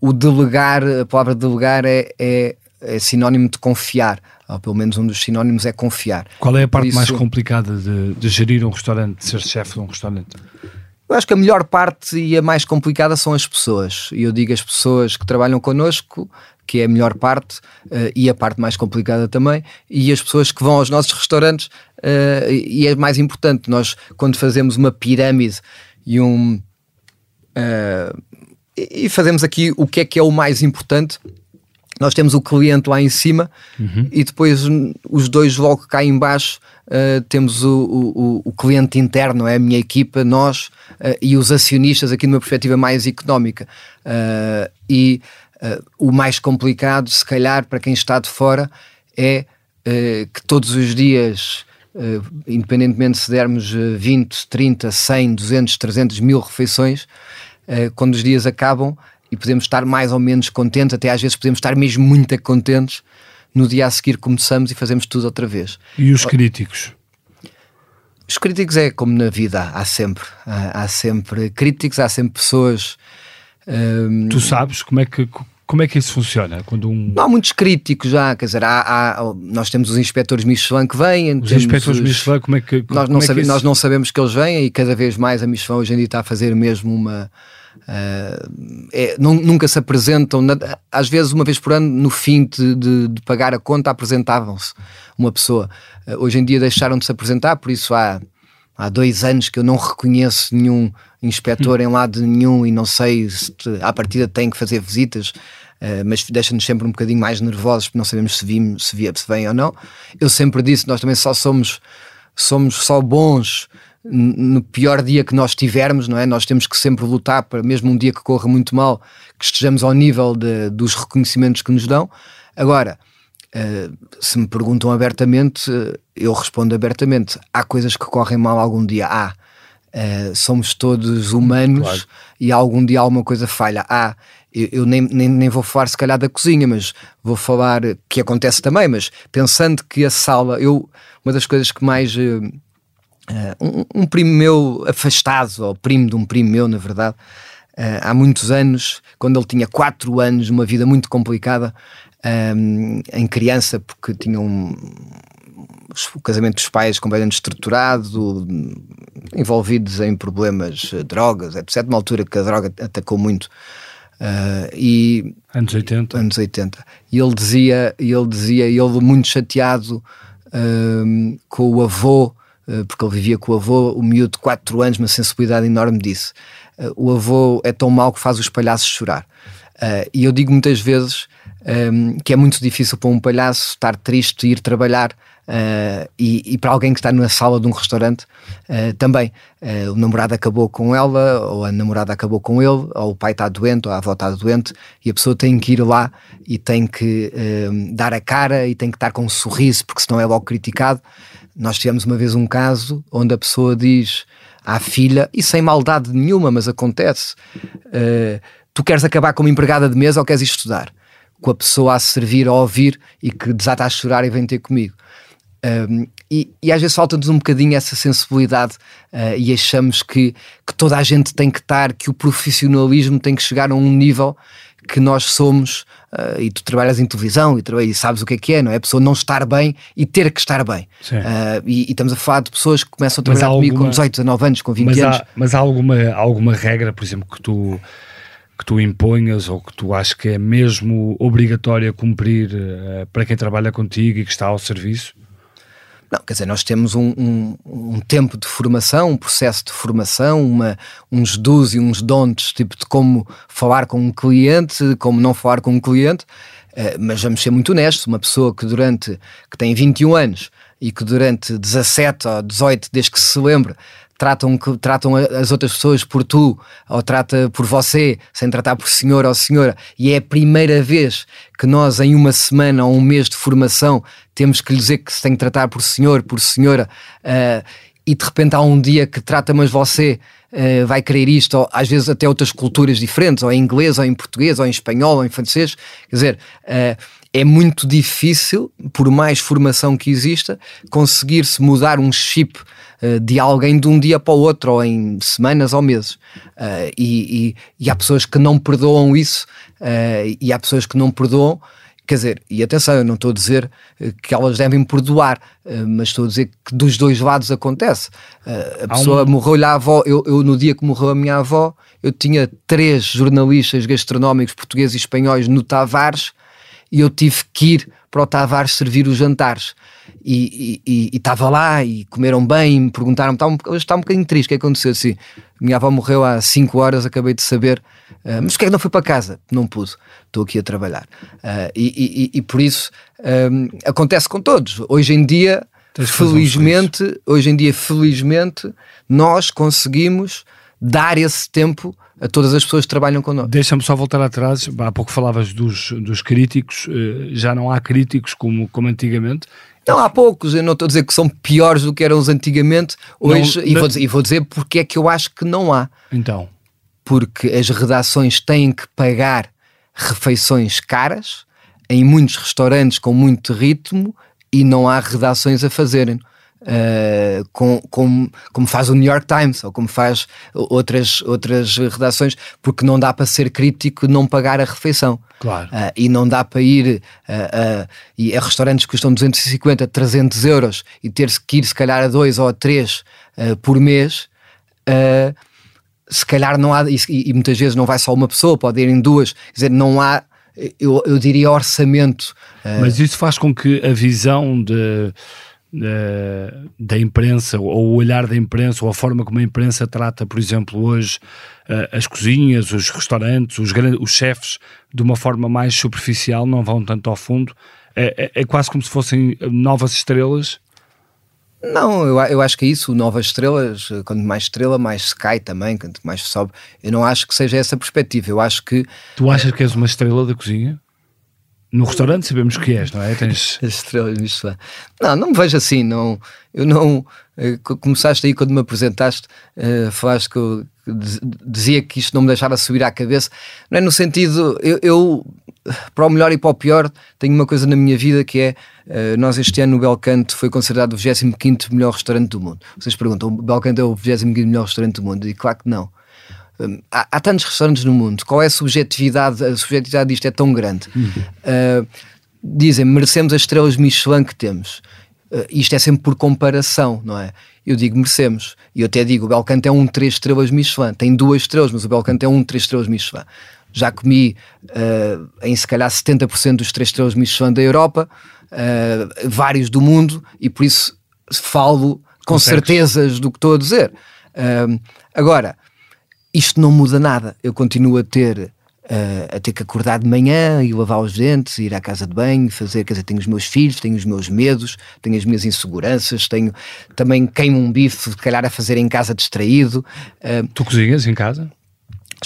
o delegar, a palavra delegar é, é é sinónimo de confiar, ou pelo menos um dos sinónimos é confiar. Qual é a parte isso, mais complicada de, de, gerir um restaurante, de ser chefe de um restaurante? Eu acho que a melhor parte e a mais complicada são as pessoas. E eu digo as pessoas que trabalham connosco, que é a melhor parte uh, e a parte mais complicada também, e as pessoas que vão aos nossos restaurantes, uh, e é mais importante. Nós, quando fazemos uma pirâmide e um. Uh, e fazemos aqui o que é que é o mais importante. Nós temos o cliente lá em cima uhum. e depois os dois logo cá embaixo uh, temos o, o, o, cliente interno, é a minha equipa, nós uh, e os acionistas aqui numa perspectiva mais económica. Uh, e o mais complicado, se calhar, para quem está de fora, é que todos os dias, independentemente se dermos 20, 30, 100, 200, 300 mil refeições, quando os dias acabam e podemos estar mais ou menos contentes, até às vezes podemos estar mesmo muito contentes, no dia a seguir começamos e fazemos tudo outra vez. E os críticos? Os críticos é como na vida, há sempre. Há, há sempre críticos, há sempre pessoas. Hum, tu sabes como é que. Como é que isso funciona? Quando um... Não há muitos críticos já, quer dizer, há, há, nós temos os inspectores Michelin que vêm. Os inspectores os, Michelin, como é que. Nós, não, é sabe, nós não sabemos que eles vêm e cada vez mais a Michelin hoje em dia está a fazer mesmo uma, Uh, é, nunca se apresentam, às vezes uma vez por ano, no fim de, de, de pagar a conta, apresentavam-se uma pessoa. Uh, hoje em dia deixaram de se apresentar, por isso há, há dois anos que eu não reconheço nenhum inspetor em lado nenhum e não sei se à partida tem que fazer visitas. Uh, mas deixa-nos sempre um bocadinho mais nervosos porque não sabemos se, vimos, se, via, se vem ou não. Eu sempre disse, nós também só somos, somos só bons no pior dia que nós tivermos, não é? Nós temos que sempre lutar para, mesmo um dia que corra muito mal, que estejamos ao nível de, dos reconhecimentos que nos dão. Agora, uh, se me perguntam abertamente, uh, eu respondo abertamente: há coisas que correm mal algum dia? Há. Uh, somos todos humanos claro. e algum dia alguma coisa falha. Há. Eu, eu nem, nem, nem, vou falar se calhar da cozinha, mas vou falar que acontece também. Mas pensando que a sala, eu, uma das coisas que mais Uh, um, um, primo meu afastado, ou primo de um primo meu, na verdade, uh, há muitos anos, quando ele tinha 4 anos, uma vida muito complicada, um, em criança, porque tinha um, o casamento dos pais completamente estruturado, envolvidos em problemas, drogas, etc. Uma altura que a droga atacou muito. Uh, e anos 80 anos 80 e ele dizia ele dizia ele muito chateado com o avô eh, porque ele vivia com o avô, o miúdo de 4 anos, uma sensibilidade enorme disso. Eh, o avô é tão mau que faz os palhaços chorar. Eh, e eu digo muitas vezes ehm, que é muito difícil para um palhaço estar triste e ir trabalhar. Uh, e, e, para alguém que está na sala de um restaurante uh, também uh, o namorado acabou com ela ou a namorada acabou com ele ou o pai está doente ou a avó está doente e a pessoa tem que ir lá e tem que ehm, dar a cara e tem que estar com um sorriso porque senão é logo criticado nós tivemos uma vez um caso onde a pessoa diz à filha, e sem maldade nenhuma, mas acontece: uh, tu queres acabar como empregada de mesa ou queres estudar? Com a pessoa a servir, a ouvir e que desata a chorar e vem ter comigo. Um, e, e, às vezes falta-nos um bocadinho essa sensibilidade uh, e achamos que, que toda a gente tem que estar, que o profissionalismo tem que chegar a um nível que nós somos, uh, e tu trabalhas em televisão e, e, sabes o que é que é, não é? A pessoa não estar bem e ter que estar bem. Uh, e, e, estamos a falar de pessoas que começam a trabalhar comigo alguma... com 18, 19 anos, com 20 mas anos. Há, mas há alguma, alguma regra, por exemplo, que tu que tu imponhas ou que tu achas que é mesmo obrigatória cumprir uh, para quem trabalha contigo e que está ao serviço? Não, quer dizer, nós temos um, um, um, tempo de formação, um processo de formação, uma, uns dos e uns don'ts, tipo de como falar com um cliente, como não falar com um cliente, uh, mas vamos ser muito honestos, uma pessoa que durante, que tem 21 anos e que durante 17 ou 18, desde que se lembre, tratam, tratam as outras pessoas por tu ou trata por você, sem tratar por senhor ou senhora, e é a primeira vez que nós, em uma semana ou um mês de formação, temos que lhe dizer que se tem que tratar por senhor, por senhora, uh, e de repente há um dia que trata, mas você. Uh, vai querer isto, ou às vezes até outras culturas diferentes, ou em inglês, ou em português, ou em espanhol, ou em francês. Quer dizer, uh, é muito difícil, por mais formação que exista, conseguir-se mudar um chip de alguém de um dia para o outro, ou em semanas ou meses. Uh, e, e, e, há pessoas que não perdoam isso, uh, e há pessoas que não perdoam. Quer dizer, e atenção, eu não estou a dizer eh, que elas devem perdoar, eh, mas estou a dizer que dos dois lados acontece. Eh, a pessoa um... morreu-lhe a avó, eu, eu, no dia que morreu a minha avó, eu tinha três jornalistas gastronómicos portugueses e espanhóis no Tavares e eu tive que ir para o Tavares servir os jantares. E estava lá e comeram bem e me perguntaram, está um, hoje está um bocadinho triste, o que aconteceu assim? Minha avó morreu há 5 horas, acabei de saber, uh, mas porquê é que não foi para casa? Não pude, estou aqui a trabalhar. Uh, e, e, e, por isso um, acontece com todos. Hoje em dia, felizmente, hoje em dia, felizmente, nós conseguimos dar esse tempo a todas as pessoas que trabalham connosco. Deixa-me só voltar atrás, há pouco falavas dos, dos críticos, eh, já não há críticos como, como antigamente. Não, há poucos, eu não estou a dizer que são piores do que eram os antigamente, hoje, não, e, vou dizer, e vou dizer porque é que eu acho que não há. Então. Porque as redações têm que pagar refeições caras em muitos restaurantes com muito ritmo e não há redações a fazerem uh, com, com, como faz o New York Times ou como faz outras, outras redações, porque não dá para ser crítico não pagar a refeição. Claro. Uh, e não dá para ir uh, e a restaurantes que custam 250, 300 euros e ter-se que ir se calhar a dois ou a três por mês se calhar não há, e, e, muitas vezes não vai só uma pessoa, pode ir em duas, quer dizer, não há, eu, eu diria orçamento. Mas isso faz com que a visão de uh, da imprensa, ou o olhar da imprensa, ou a forma como a imprensa trata, por exemplo, hoje uh, as cozinhas, os restaurantes, os, os chefes, de uma forma mais superficial, não vão tanto ao fundo. É, é, é quase como se fossem novas estrelas. Não, eu, eu acho que é isso, novas estrelas, quanto mais estrela, mais se cai também, quanto mais sobe. Eu não acho que seja essa perspectiva. Eu acho que. Tu achas que és uma estrela da cozinha? No restaurante sabemos que és, não é? Tens... [LAUGHS] As estrelas Michelin. Não, não me vejo assim, não. Eu não. Eh, começaste aí quando me apresentaste, uh, falaste que eu dizia que isto não me deixava subir à cabeça. Não é no sentido. Eu, eu, para o melhor e para o pior, tenho uma coisa na minha vida que é. Uh, nós este ano no Belcanto foi considerado o 25 melhor restaurante do mundo. Vocês perguntam, o Belcanto é o 25 melhor restaurante do mundo? E claro que não há, há, tantos restaurantes no mundo, qual é a subjetividade? A subjetividade disto é tão grande. Uhum. Uh, dizem, merecemos as estrelas Michelin que temos. Uh, isto é sempre por comparação, não é? Eu digo merecemos. E eu até digo, o Belcanto é um três estrelas Michelin. Tem duas estrelas, mas o Belcanto é um três estrelas Michelin. Já comi uh, em se calhar 70% dos três estrelas Michelin da Europa, uh, vários do mundo, e por isso falo com certezas do que estou a dizer. Agora, isto não muda nada. Eu continuo a ter Uh, a ter que acordar de manhã e lavar os dentes, ir à casa de banho, fazer, quer dizer, tenho os meus filhos, tenho os meus medos, tenho as minhas inseguranças, tenho também queimo um bife, se calhar a fazer em casa distraído. Uh, tu cozinhas em casa?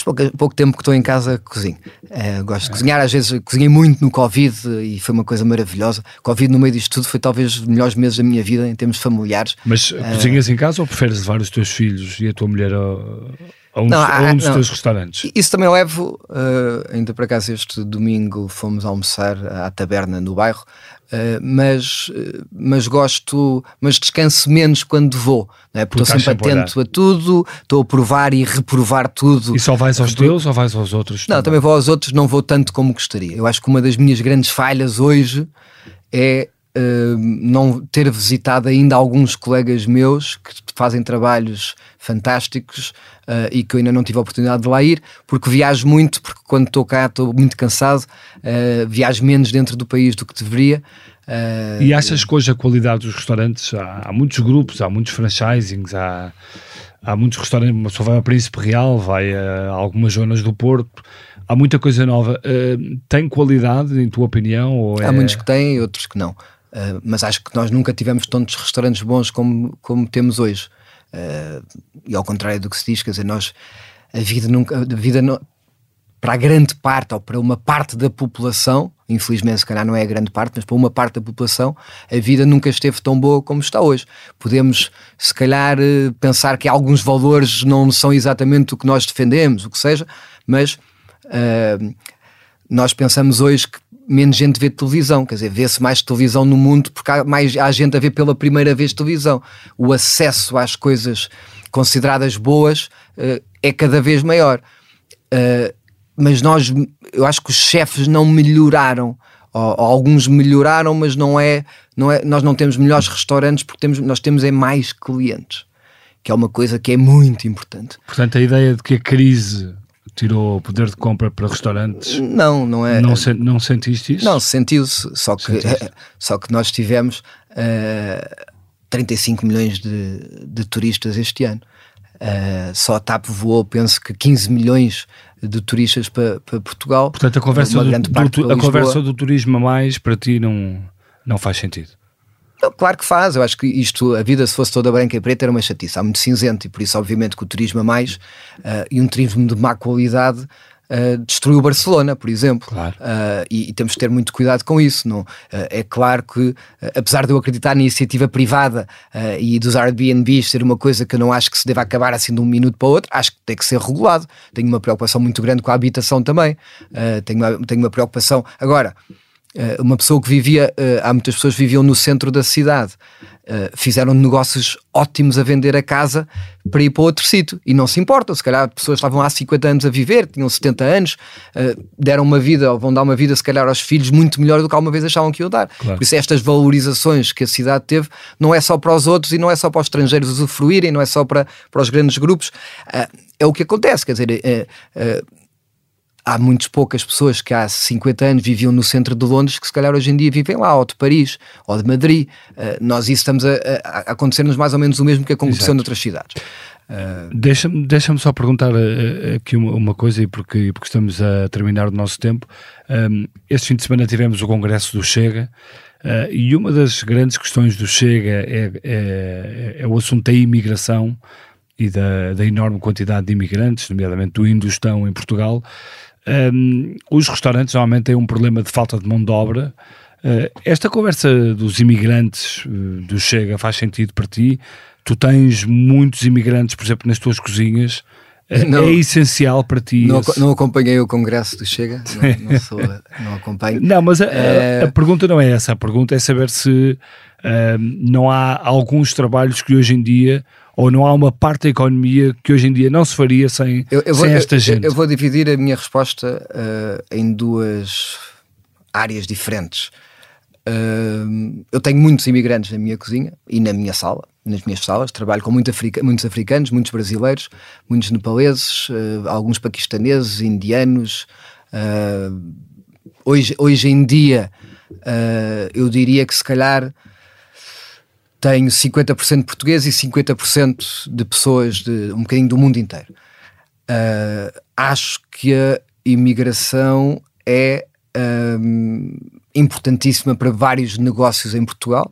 Pouco, pouco tempo que estou em casa, cozinho. Uh, gosto de cozinhar, às vezes cozinhei muito no Covid e foi uma coisa maravilhosa. Covid, no meio disto tudo, foi talvez os melhores meses da minha vida em termos familiares. Mas cozinhas em casa ou preferes levar os teus filhos e a tua mulher ao a um, não, dos, a um dos não. teus restaurantes. Isso também levo, uh, ainda para casa este domingo fomos almoçar à taberna no bairro, uh, mas, uh, mas gosto, mas descanso menos quando vou, não é? porque estou sempre atento a tudo, estou a provar e reprovar tudo. E só vais aos teus ou vais aos outros? Não, também vou aos outros, não vou tanto como gostaria. Eu acho que uma das minhas grandes falhas hoje é Uh, não ter visitado ainda alguns colegas meus que fazem trabalhos fantásticos uh, e que eu ainda não tive a oportunidade de lá ir, porque viajo muito, porque quando estou cá estou muito cansado, uh, viajo menos dentro do país do que deveria. e achas que hoje a qualidade dos restaurantes, há, há muitos grupos, há muitos franchisings, há, há muitos restaurantes, uma pessoa vai a Príncipe Real, vai a algumas zonas do Porto, há muita coisa nova. tem qualidade, em tua opinião? Ou é... Há muitos que têm e outros que não. Uh, mas acho que nós nunca tivemos tantos restaurantes bons como, como temos hoje. Uh, e ao contrário do que se diz, quer dizer, nós, a vida nunca, a vida não, para a grande parte ou para uma parte da população, infelizmente se calhar não é a grande parte, mas para uma parte da população, a vida nunca esteve tão boa como está hoje. Podemos, se calhar, eh, pensar que alguns valores não são exatamente o que nós defendemos, o que seja, mas uh, nós pensamos hoje que menos gente vê televisão, quer dizer, vê-se mais televisão no mundo porque há, mais, há gente a ver pela primeira vez televisão. O acesso às coisas consideradas boas uh, é cada vez maior. Uh, mas nós, eu acho que os chefes não melhoraram ou, ou alguns melhoraram, mas não é, não é, nós não temos melhores restaurantes porque temos, nós temos é mais clientes, que é uma coisa que é muito importante. Portanto, a ideia de que a crise tirou o poder de compra para restaurantes. Não, não é. Não, se, não sentiste isso? Não, sentiu-se, só que, [LAUGHS] só que nós tivemos uh, 35 milhões de, de turistas este ano. Uh, só a TAP voou, penso que 15 milhões de turistas para, para Portugal. Portanto, a conversa, do, do, a conversa do turismo a mais para ti não, não faz sentido. Claro que faz, eu acho que isto, a vida se fosse toda branca e preta era uma chatice, há muito cinzento e por isso obviamente que o turismo a mais uh, e um turismo de má qualidade Uh, destruiu Barcelona, por exemplo. Claro. Uh, e, e, temos de ter muito cuidado com isso. Não? Uh, é claro que, apesar de eu acreditar na iniciativa privada e dos Airbnbs ser uma coisa que eu não acho que se deva acabar assim de um minuto para o outro, acho que tem que ser regulado. Tenho uma preocupação muito grande com a habitação também. tenho, uma, tenho uma preocupação. Agora, uma pessoa que vivia, há muitas pessoas que viviam no centro da cidade. Uh, fizeram negócios ótimos a vender a casa para ir para outro sítio e não se importam. Se calhar pessoas estavam há 50 anos a viver, tinham 70 anos, deram uma vida ou vão dar uma vida, se calhar, aos filhos muito melhor do que alguma vez achavam que iam dar. Claro. Por isso, estas valorizações que a cidade teve não é só para os outros e não é só para os estrangeiros usufruírem, não é só para, para os grandes grupos. É o que acontece, quer dizer há muitas poucas pessoas que há 50 anos viviam no centro de Londres que se calhar hoje em dia vivem lá, ou de Paris, ou de Madrid. Uh, nós isso estamos a, a, a acontecer-nos mais ou menos o mesmo que aconteceu Exato. noutras cidades. Uh... Deixa-me deixa só perguntar uh, aqui uma, uma, coisa, e porque, porque estamos a terminar o nosso tempo. Um, este fim de semana tivemos o congresso do Chega, uh, e uma das grandes questões do Chega é, é, é o assunto da imigração e da, da, enorme quantidade de imigrantes, nomeadamente do Indostão em Portugal. Um, os restaurantes normalmente têm um problema de falta de mão de obra. Uh, esta conversa dos imigrantes uh, do Chega faz sentido para ti? Tu tens muitos imigrantes, por exemplo, nas tuas cozinhas. Uh, não, é essencial para ti. Não, não, acompanhei o congresso do Chega, não, não, [LAUGHS] sou, não acompanho. Não, mas a, a, a, pergunta não é essa. A pergunta é saber se não há alguns trabalhos que hoje em dia ou não há uma parte da economia que hoje em dia não se faria sem, eu, eu vou, sem esta gente? Eu, eu, vou dividir a minha resposta uh, em duas áreas diferentes. Uh, eu tenho muitos imigrantes na minha cozinha e na minha sala, nas minhas salas. Trabalho com muito africa, muitos africanos, muitos brasileiros, muitos nepaleses, uh, alguns paquistaneses, indianos. hoje, hoje em dia, eu diria que se calhar tenho 50% português e 50% de pessoas de um bocadinho do mundo inteiro. Uh, acho que a imigração é um, importantíssima para vários negócios em Portugal.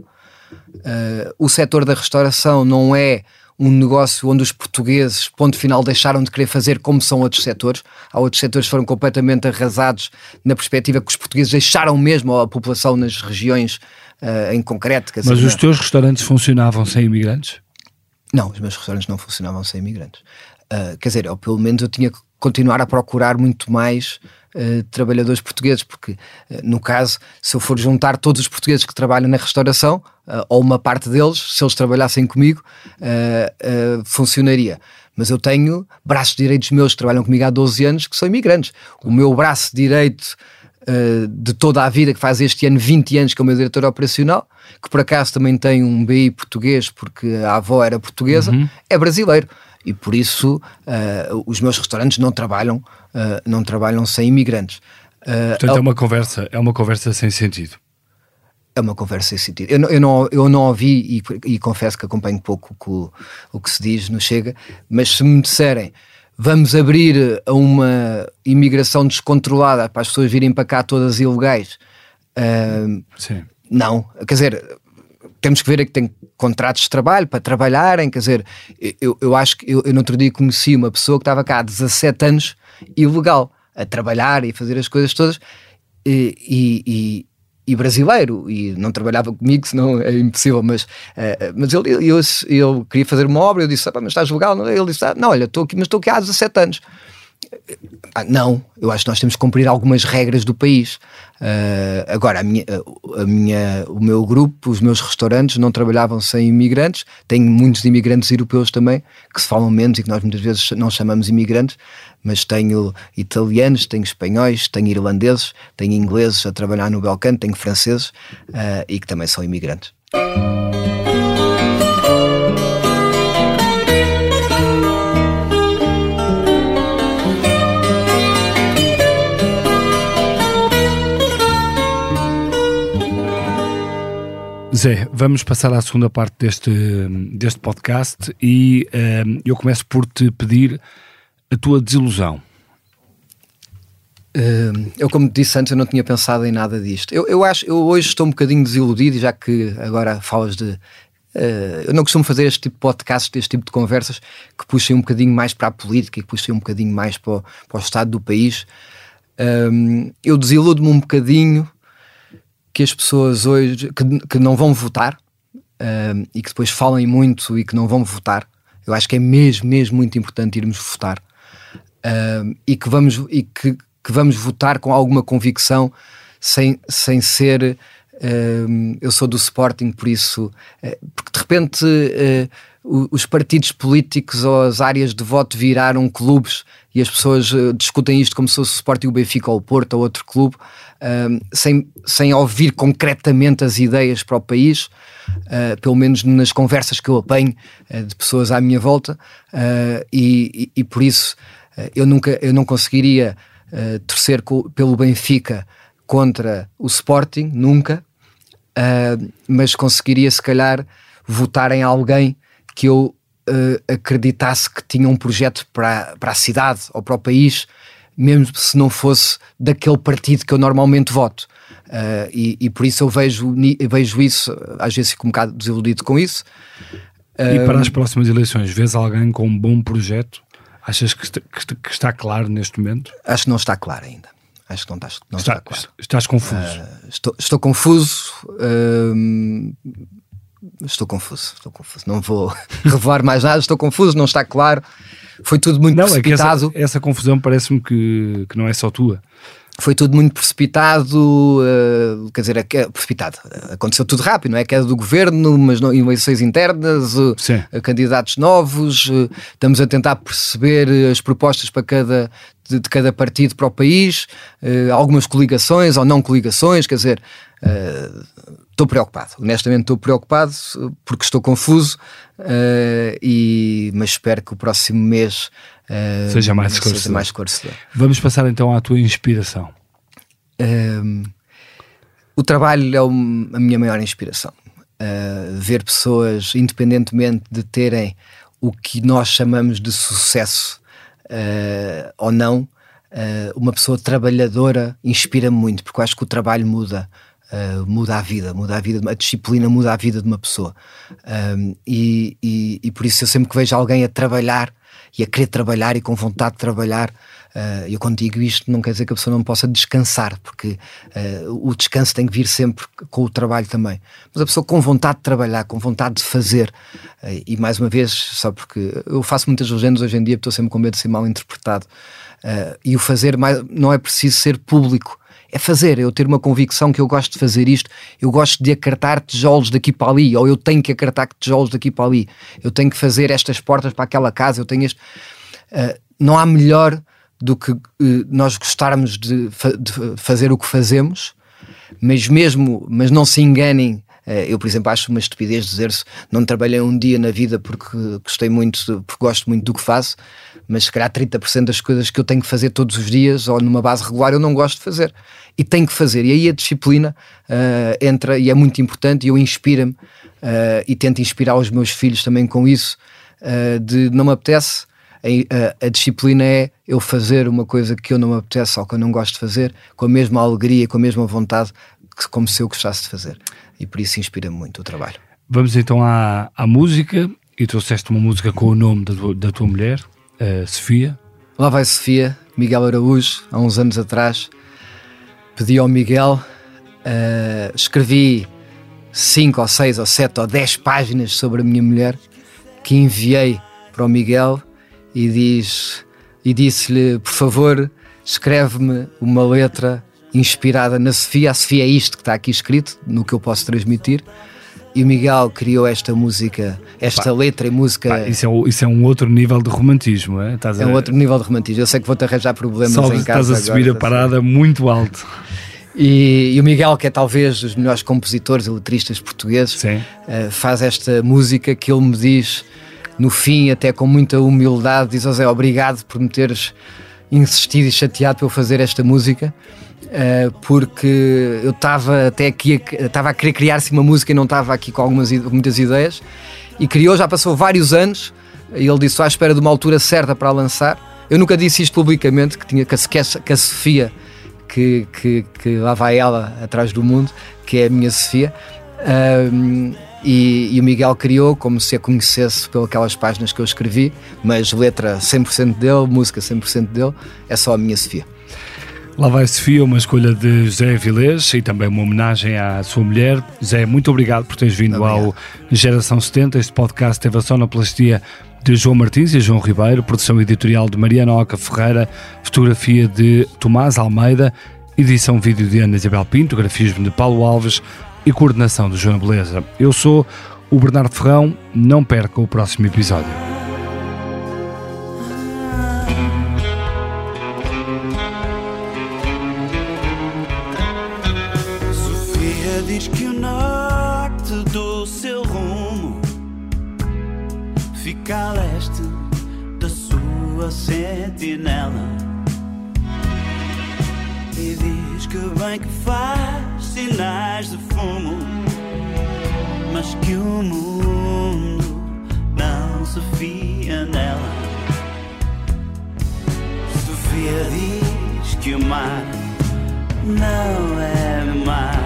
Uh, o setor da restauração não é um negócio onde os portugueses, ponto final, deixaram de querer fazer como são outros setores. Há outros setores que foram completamente arrasados na perspectiva que os portugueses deixaram mesmo a população nas regiões uh, em concreto. Mas os teus restaurantes funcionavam sem imigrantes? Não, os meus restaurantes não funcionavam sem imigrantes. Uh, quer dizer, ou pelo menos eu tinha que continuar a procurar muito mais uh, trabalhadores portugueses, porque uh, no caso, se eu for juntar todos os portugueses que trabalham na restauração, uh, ou uma parte deles, se eles trabalhassem comigo, funcionaria. Mas eu tenho braços direitos meus que trabalham comigo há 12 anos que são imigrantes. O meu braço direito de toda a vida, que faz este ano 20 anos que é o meu diretor operacional, que por acaso também tem um BI português, porque a avó era portuguesa, uhum. é brasileiro. E por isso uh, os meus restaurantes não trabalham, uh, não trabalham sem imigrantes. Portanto, é uma conversa, é uma conversa sem sentido. É uma conversa sem sentido. Eu não, eu não, eu não ouvi e, e confesso que acompanho pouco o, o que se diz no Chega, mas se me disserem vamos abrir a uma imigração descontrolada para as pessoas virem para cá todas ilegais. Uh, Sim. Não, quer dizer, temos que ver é que tem contratos de trabalho para trabalharem, quer dizer, eu, eu acho que eu, eu no outro dia conheci uma pessoa que estava cá há 17 anos ilegal, a trabalhar e fazer as coisas todas e, e, e brasileiro e não trabalhava comigo, senão é impossível. Mas, uh, mas ele, eu, eu, queria fazer uma obra. Eu disse: ah, Mas estás legal? Ele disse: ah, Não, olha, estou aqui, mas estou aqui há 17 anos. Ah, não, eu acho que nós temos que cumprir algumas regras do país. Uh, agora, a minha, a minha, o meu grupo, os meus restaurantes não trabalhavam sem imigrantes. Tenho muitos imigrantes europeus também, que se falam menos e que nós muitas vezes não chamamos imigrantes, mas tenho italianos, tenho espanhóis, tenho irlandeses, tenho ingleses a trabalhar no Belcanto, tenho franceses uh, e que também são imigrantes. Zé, vamos passar à segunda parte deste, deste podcast e um, eu começo por te pedir a tua desilusão. Uh, eu, como disse antes, eu não tinha pensado em nada disto. Eu, eu acho, eu hoje estou um bocadinho desiludido, já que agora falas de. Uh, eu não costumo fazer este tipo de podcast, este tipo de conversas que puxem um bocadinho mais para a política e que puxem um bocadinho mais para o, para o estado do país. Um, eu desiludo-me um bocadinho que as pessoas hoje que, que não vão votar uh, e que depois falem muito e que não vão votar. Eu acho que é mesmo, mesmo muito importante irmos votar uh, e, que vamos, e que, que, vamos votar com alguma convicção sem, sem ser. Uh, eu sou do Sporting, por isso, porque de repente os partidos políticos ou as áreas de voto viraram clubes e as pessoas discutem isto como se fosse o Sporting, o Benfica ou o Porto ou outro clube sem, sem ouvir concretamente as ideias para o país, uh, pelo menos nas conversas que eu apanho uh, de pessoas à minha volta, uh, e, e, e, por isso eu nunca eu não conseguiria torcer co, pelo Benfica contra o Sporting, nunca, mas conseguiria se calhar votar em alguém que eu acreditasse que tinha um projeto para, para a cidade ou para o país mesmo se não fosse daquele partido que eu normalmente voto. Uh, e, e, por isso eu vejo, vejo isso, às vezes fico um bocado desiludido com isso. Uh, e para as próximas eleições, vês alguém com um bom projeto? Achas que está, que está claro neste momento? Acho que não está claro ainda. Acho que não está, não está, está claro. Estás confuso? Uh, estou, estou confuso. Estou confuso, estou confuso. Não vou [LAUGHS] revelar mais nada, estou confuso, não está claro foi tudo muito não, precipitado. É essa, essa, confusão parece-me que, que não é só tua. Foi tudo muito precipitado, uh, quer dizer, é, é, precipitado. Aconteceu tudo rápido, não é? Queda do governo, mas não, eleições internas, uh, candidatos novos. Uh, estamos a tentar perceber as propostas para cada, de, de cada partido para o país, algumas coligações ou não coligações, quer dizer, estou preocupado. Honestamente, estou preocupado porque estou confuso, uh, e, mas espero que o próximo mês uh, seja, mais seja mais esclarecedor. Vamos passar então à tua inspiração. Uh, o trabalho é o, a minha maior inspiração. ver pessoas, independentemente de terem o que nós chamamos de sucesso ou não, uma pessoa trabalhadora inspira-me muito, porque eu acho que o trabalho muda uh, muda a vida, muda a vida, a disciplina muda a vida de uma pessoa. Um, e, e, e, por isso eu sempre que vejo alguém a trabalhar e a querer trabalhar e com vontade de trabalhar, uh, eu quando digo isto não quer dizer que a pessoa não possa descansar, porque uh, o descanso tem que vir sempre com o trabalho também. Mas a pessoa com vontade de trabalhar, com vontade de fazer, uh, e mais uma vez, só porque eu faço muitas legendas hoje em dia, estou sempre com medo de ser mal interpretado. e o fazer mais, não é preciso ser público é fazer, eu ter uma convicção que eu gosto de fazer isto, eu gosto de acartar tijolos daqui para ali, ou eu tenho que acartar tijolos daqui para ali, eu tenho que fazer estas portas para aquela casa, eu tenho este. Uh, não há melhor do que uh, nós gostarmos de, fa de, fazer o que fazemos, mas mesmo, mas não se enganem. Uh, eu, por exemplo, acho uma estupidez dizer-se não trabalhei um dia na vida porque gostei muito, porque gosto muito do que faço, mas se calhar 30% das coisas que eu tenho que fazer todos os dias ou numa base regular eu não gosto de fazer e tenho que fazer. E aí a disciplina uh, entra e é muito importante e eu inspira-me uh, e tento inspirar os meus filhos também com isso, uh, de não me apetece. A, a, disciplina é eu fazer uma coisa que eu não me apetece ou que eu não gosto de fazer com a mesma alegria, com a mesma vontade que, como se eu gostasse de fazer. E por isso inspira-me muito o trabalho. Vamos então à, à música. E trouxeste uma música com o nome da, da tua mulher, Sofia. Lá vai Sofia, Miguel Araújo, há uns anos atrás pedi ao Miguel, uh, escrevi cinco ou seis ou sete ou dez páginas sobre a minha mulher que enviei para o Miguel e diz e disse-lhe: Por favor, escreve-me uma letra inspirada na Sofia. A Sofia é isto que está aqui escrito, no que eu posso transmitir. E o Miguel criou esta música, esta pá, letra e música. Pá, isso, é, isso é um outro nível de romantismo, é? Estás é um outro nível de romantismo. Eu sei que vou-te arranjar problemas Só em casa. Estás a subir agora, a parada muito alto. E, e, o Miguel, que é talvez dos melhores compositores e letristas portugueses, uh, faz esta música que ele me diz no fim, até com muita humildade, diz: José, obrigado por me teres insistido e chateado para eu fazer esta música. Uh, porque eu estava até aqui estava a querer criar-se uma música e não estava aqui com algumas muitas ideias e criou, já passou vários anos e ele disse à espera de uma altura certa para lançar eu nunca disse isto publicamente que tinha que a, que a Sofia que, que, que, lá vai ela atrás do mundo que é a minha Sofia uh, e, e, o Miguel criou como se a conhecesse pelas páginas que eu escrevi mas letra 100% dele, música 100% dele é só a minha Sofia Lá vai Sofia, uma escolha de José Vilés e também uma homenagem à sua mulher. José, muito obrigado por teres vindo obrigado. ao Geração 70. Este podcast teve a sonoplastia de João Martins e João Ribeiro, produção editorial de Mariana Oca Ferreira, fotografia de Tomás Almeida, edição vídeo de Ana Isabel Pinto, grafismo de Paulo Alves e coordenação de João Beleza. Eu sou o Bernardo Ferrão, não perca o próximo episódio. fica a leste da sua sentinela que bem que faz sinais de fumo, mas que o mundo não se fia nela. Sofia diz que o mar não é mar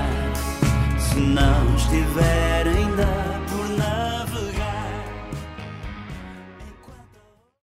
se não estiver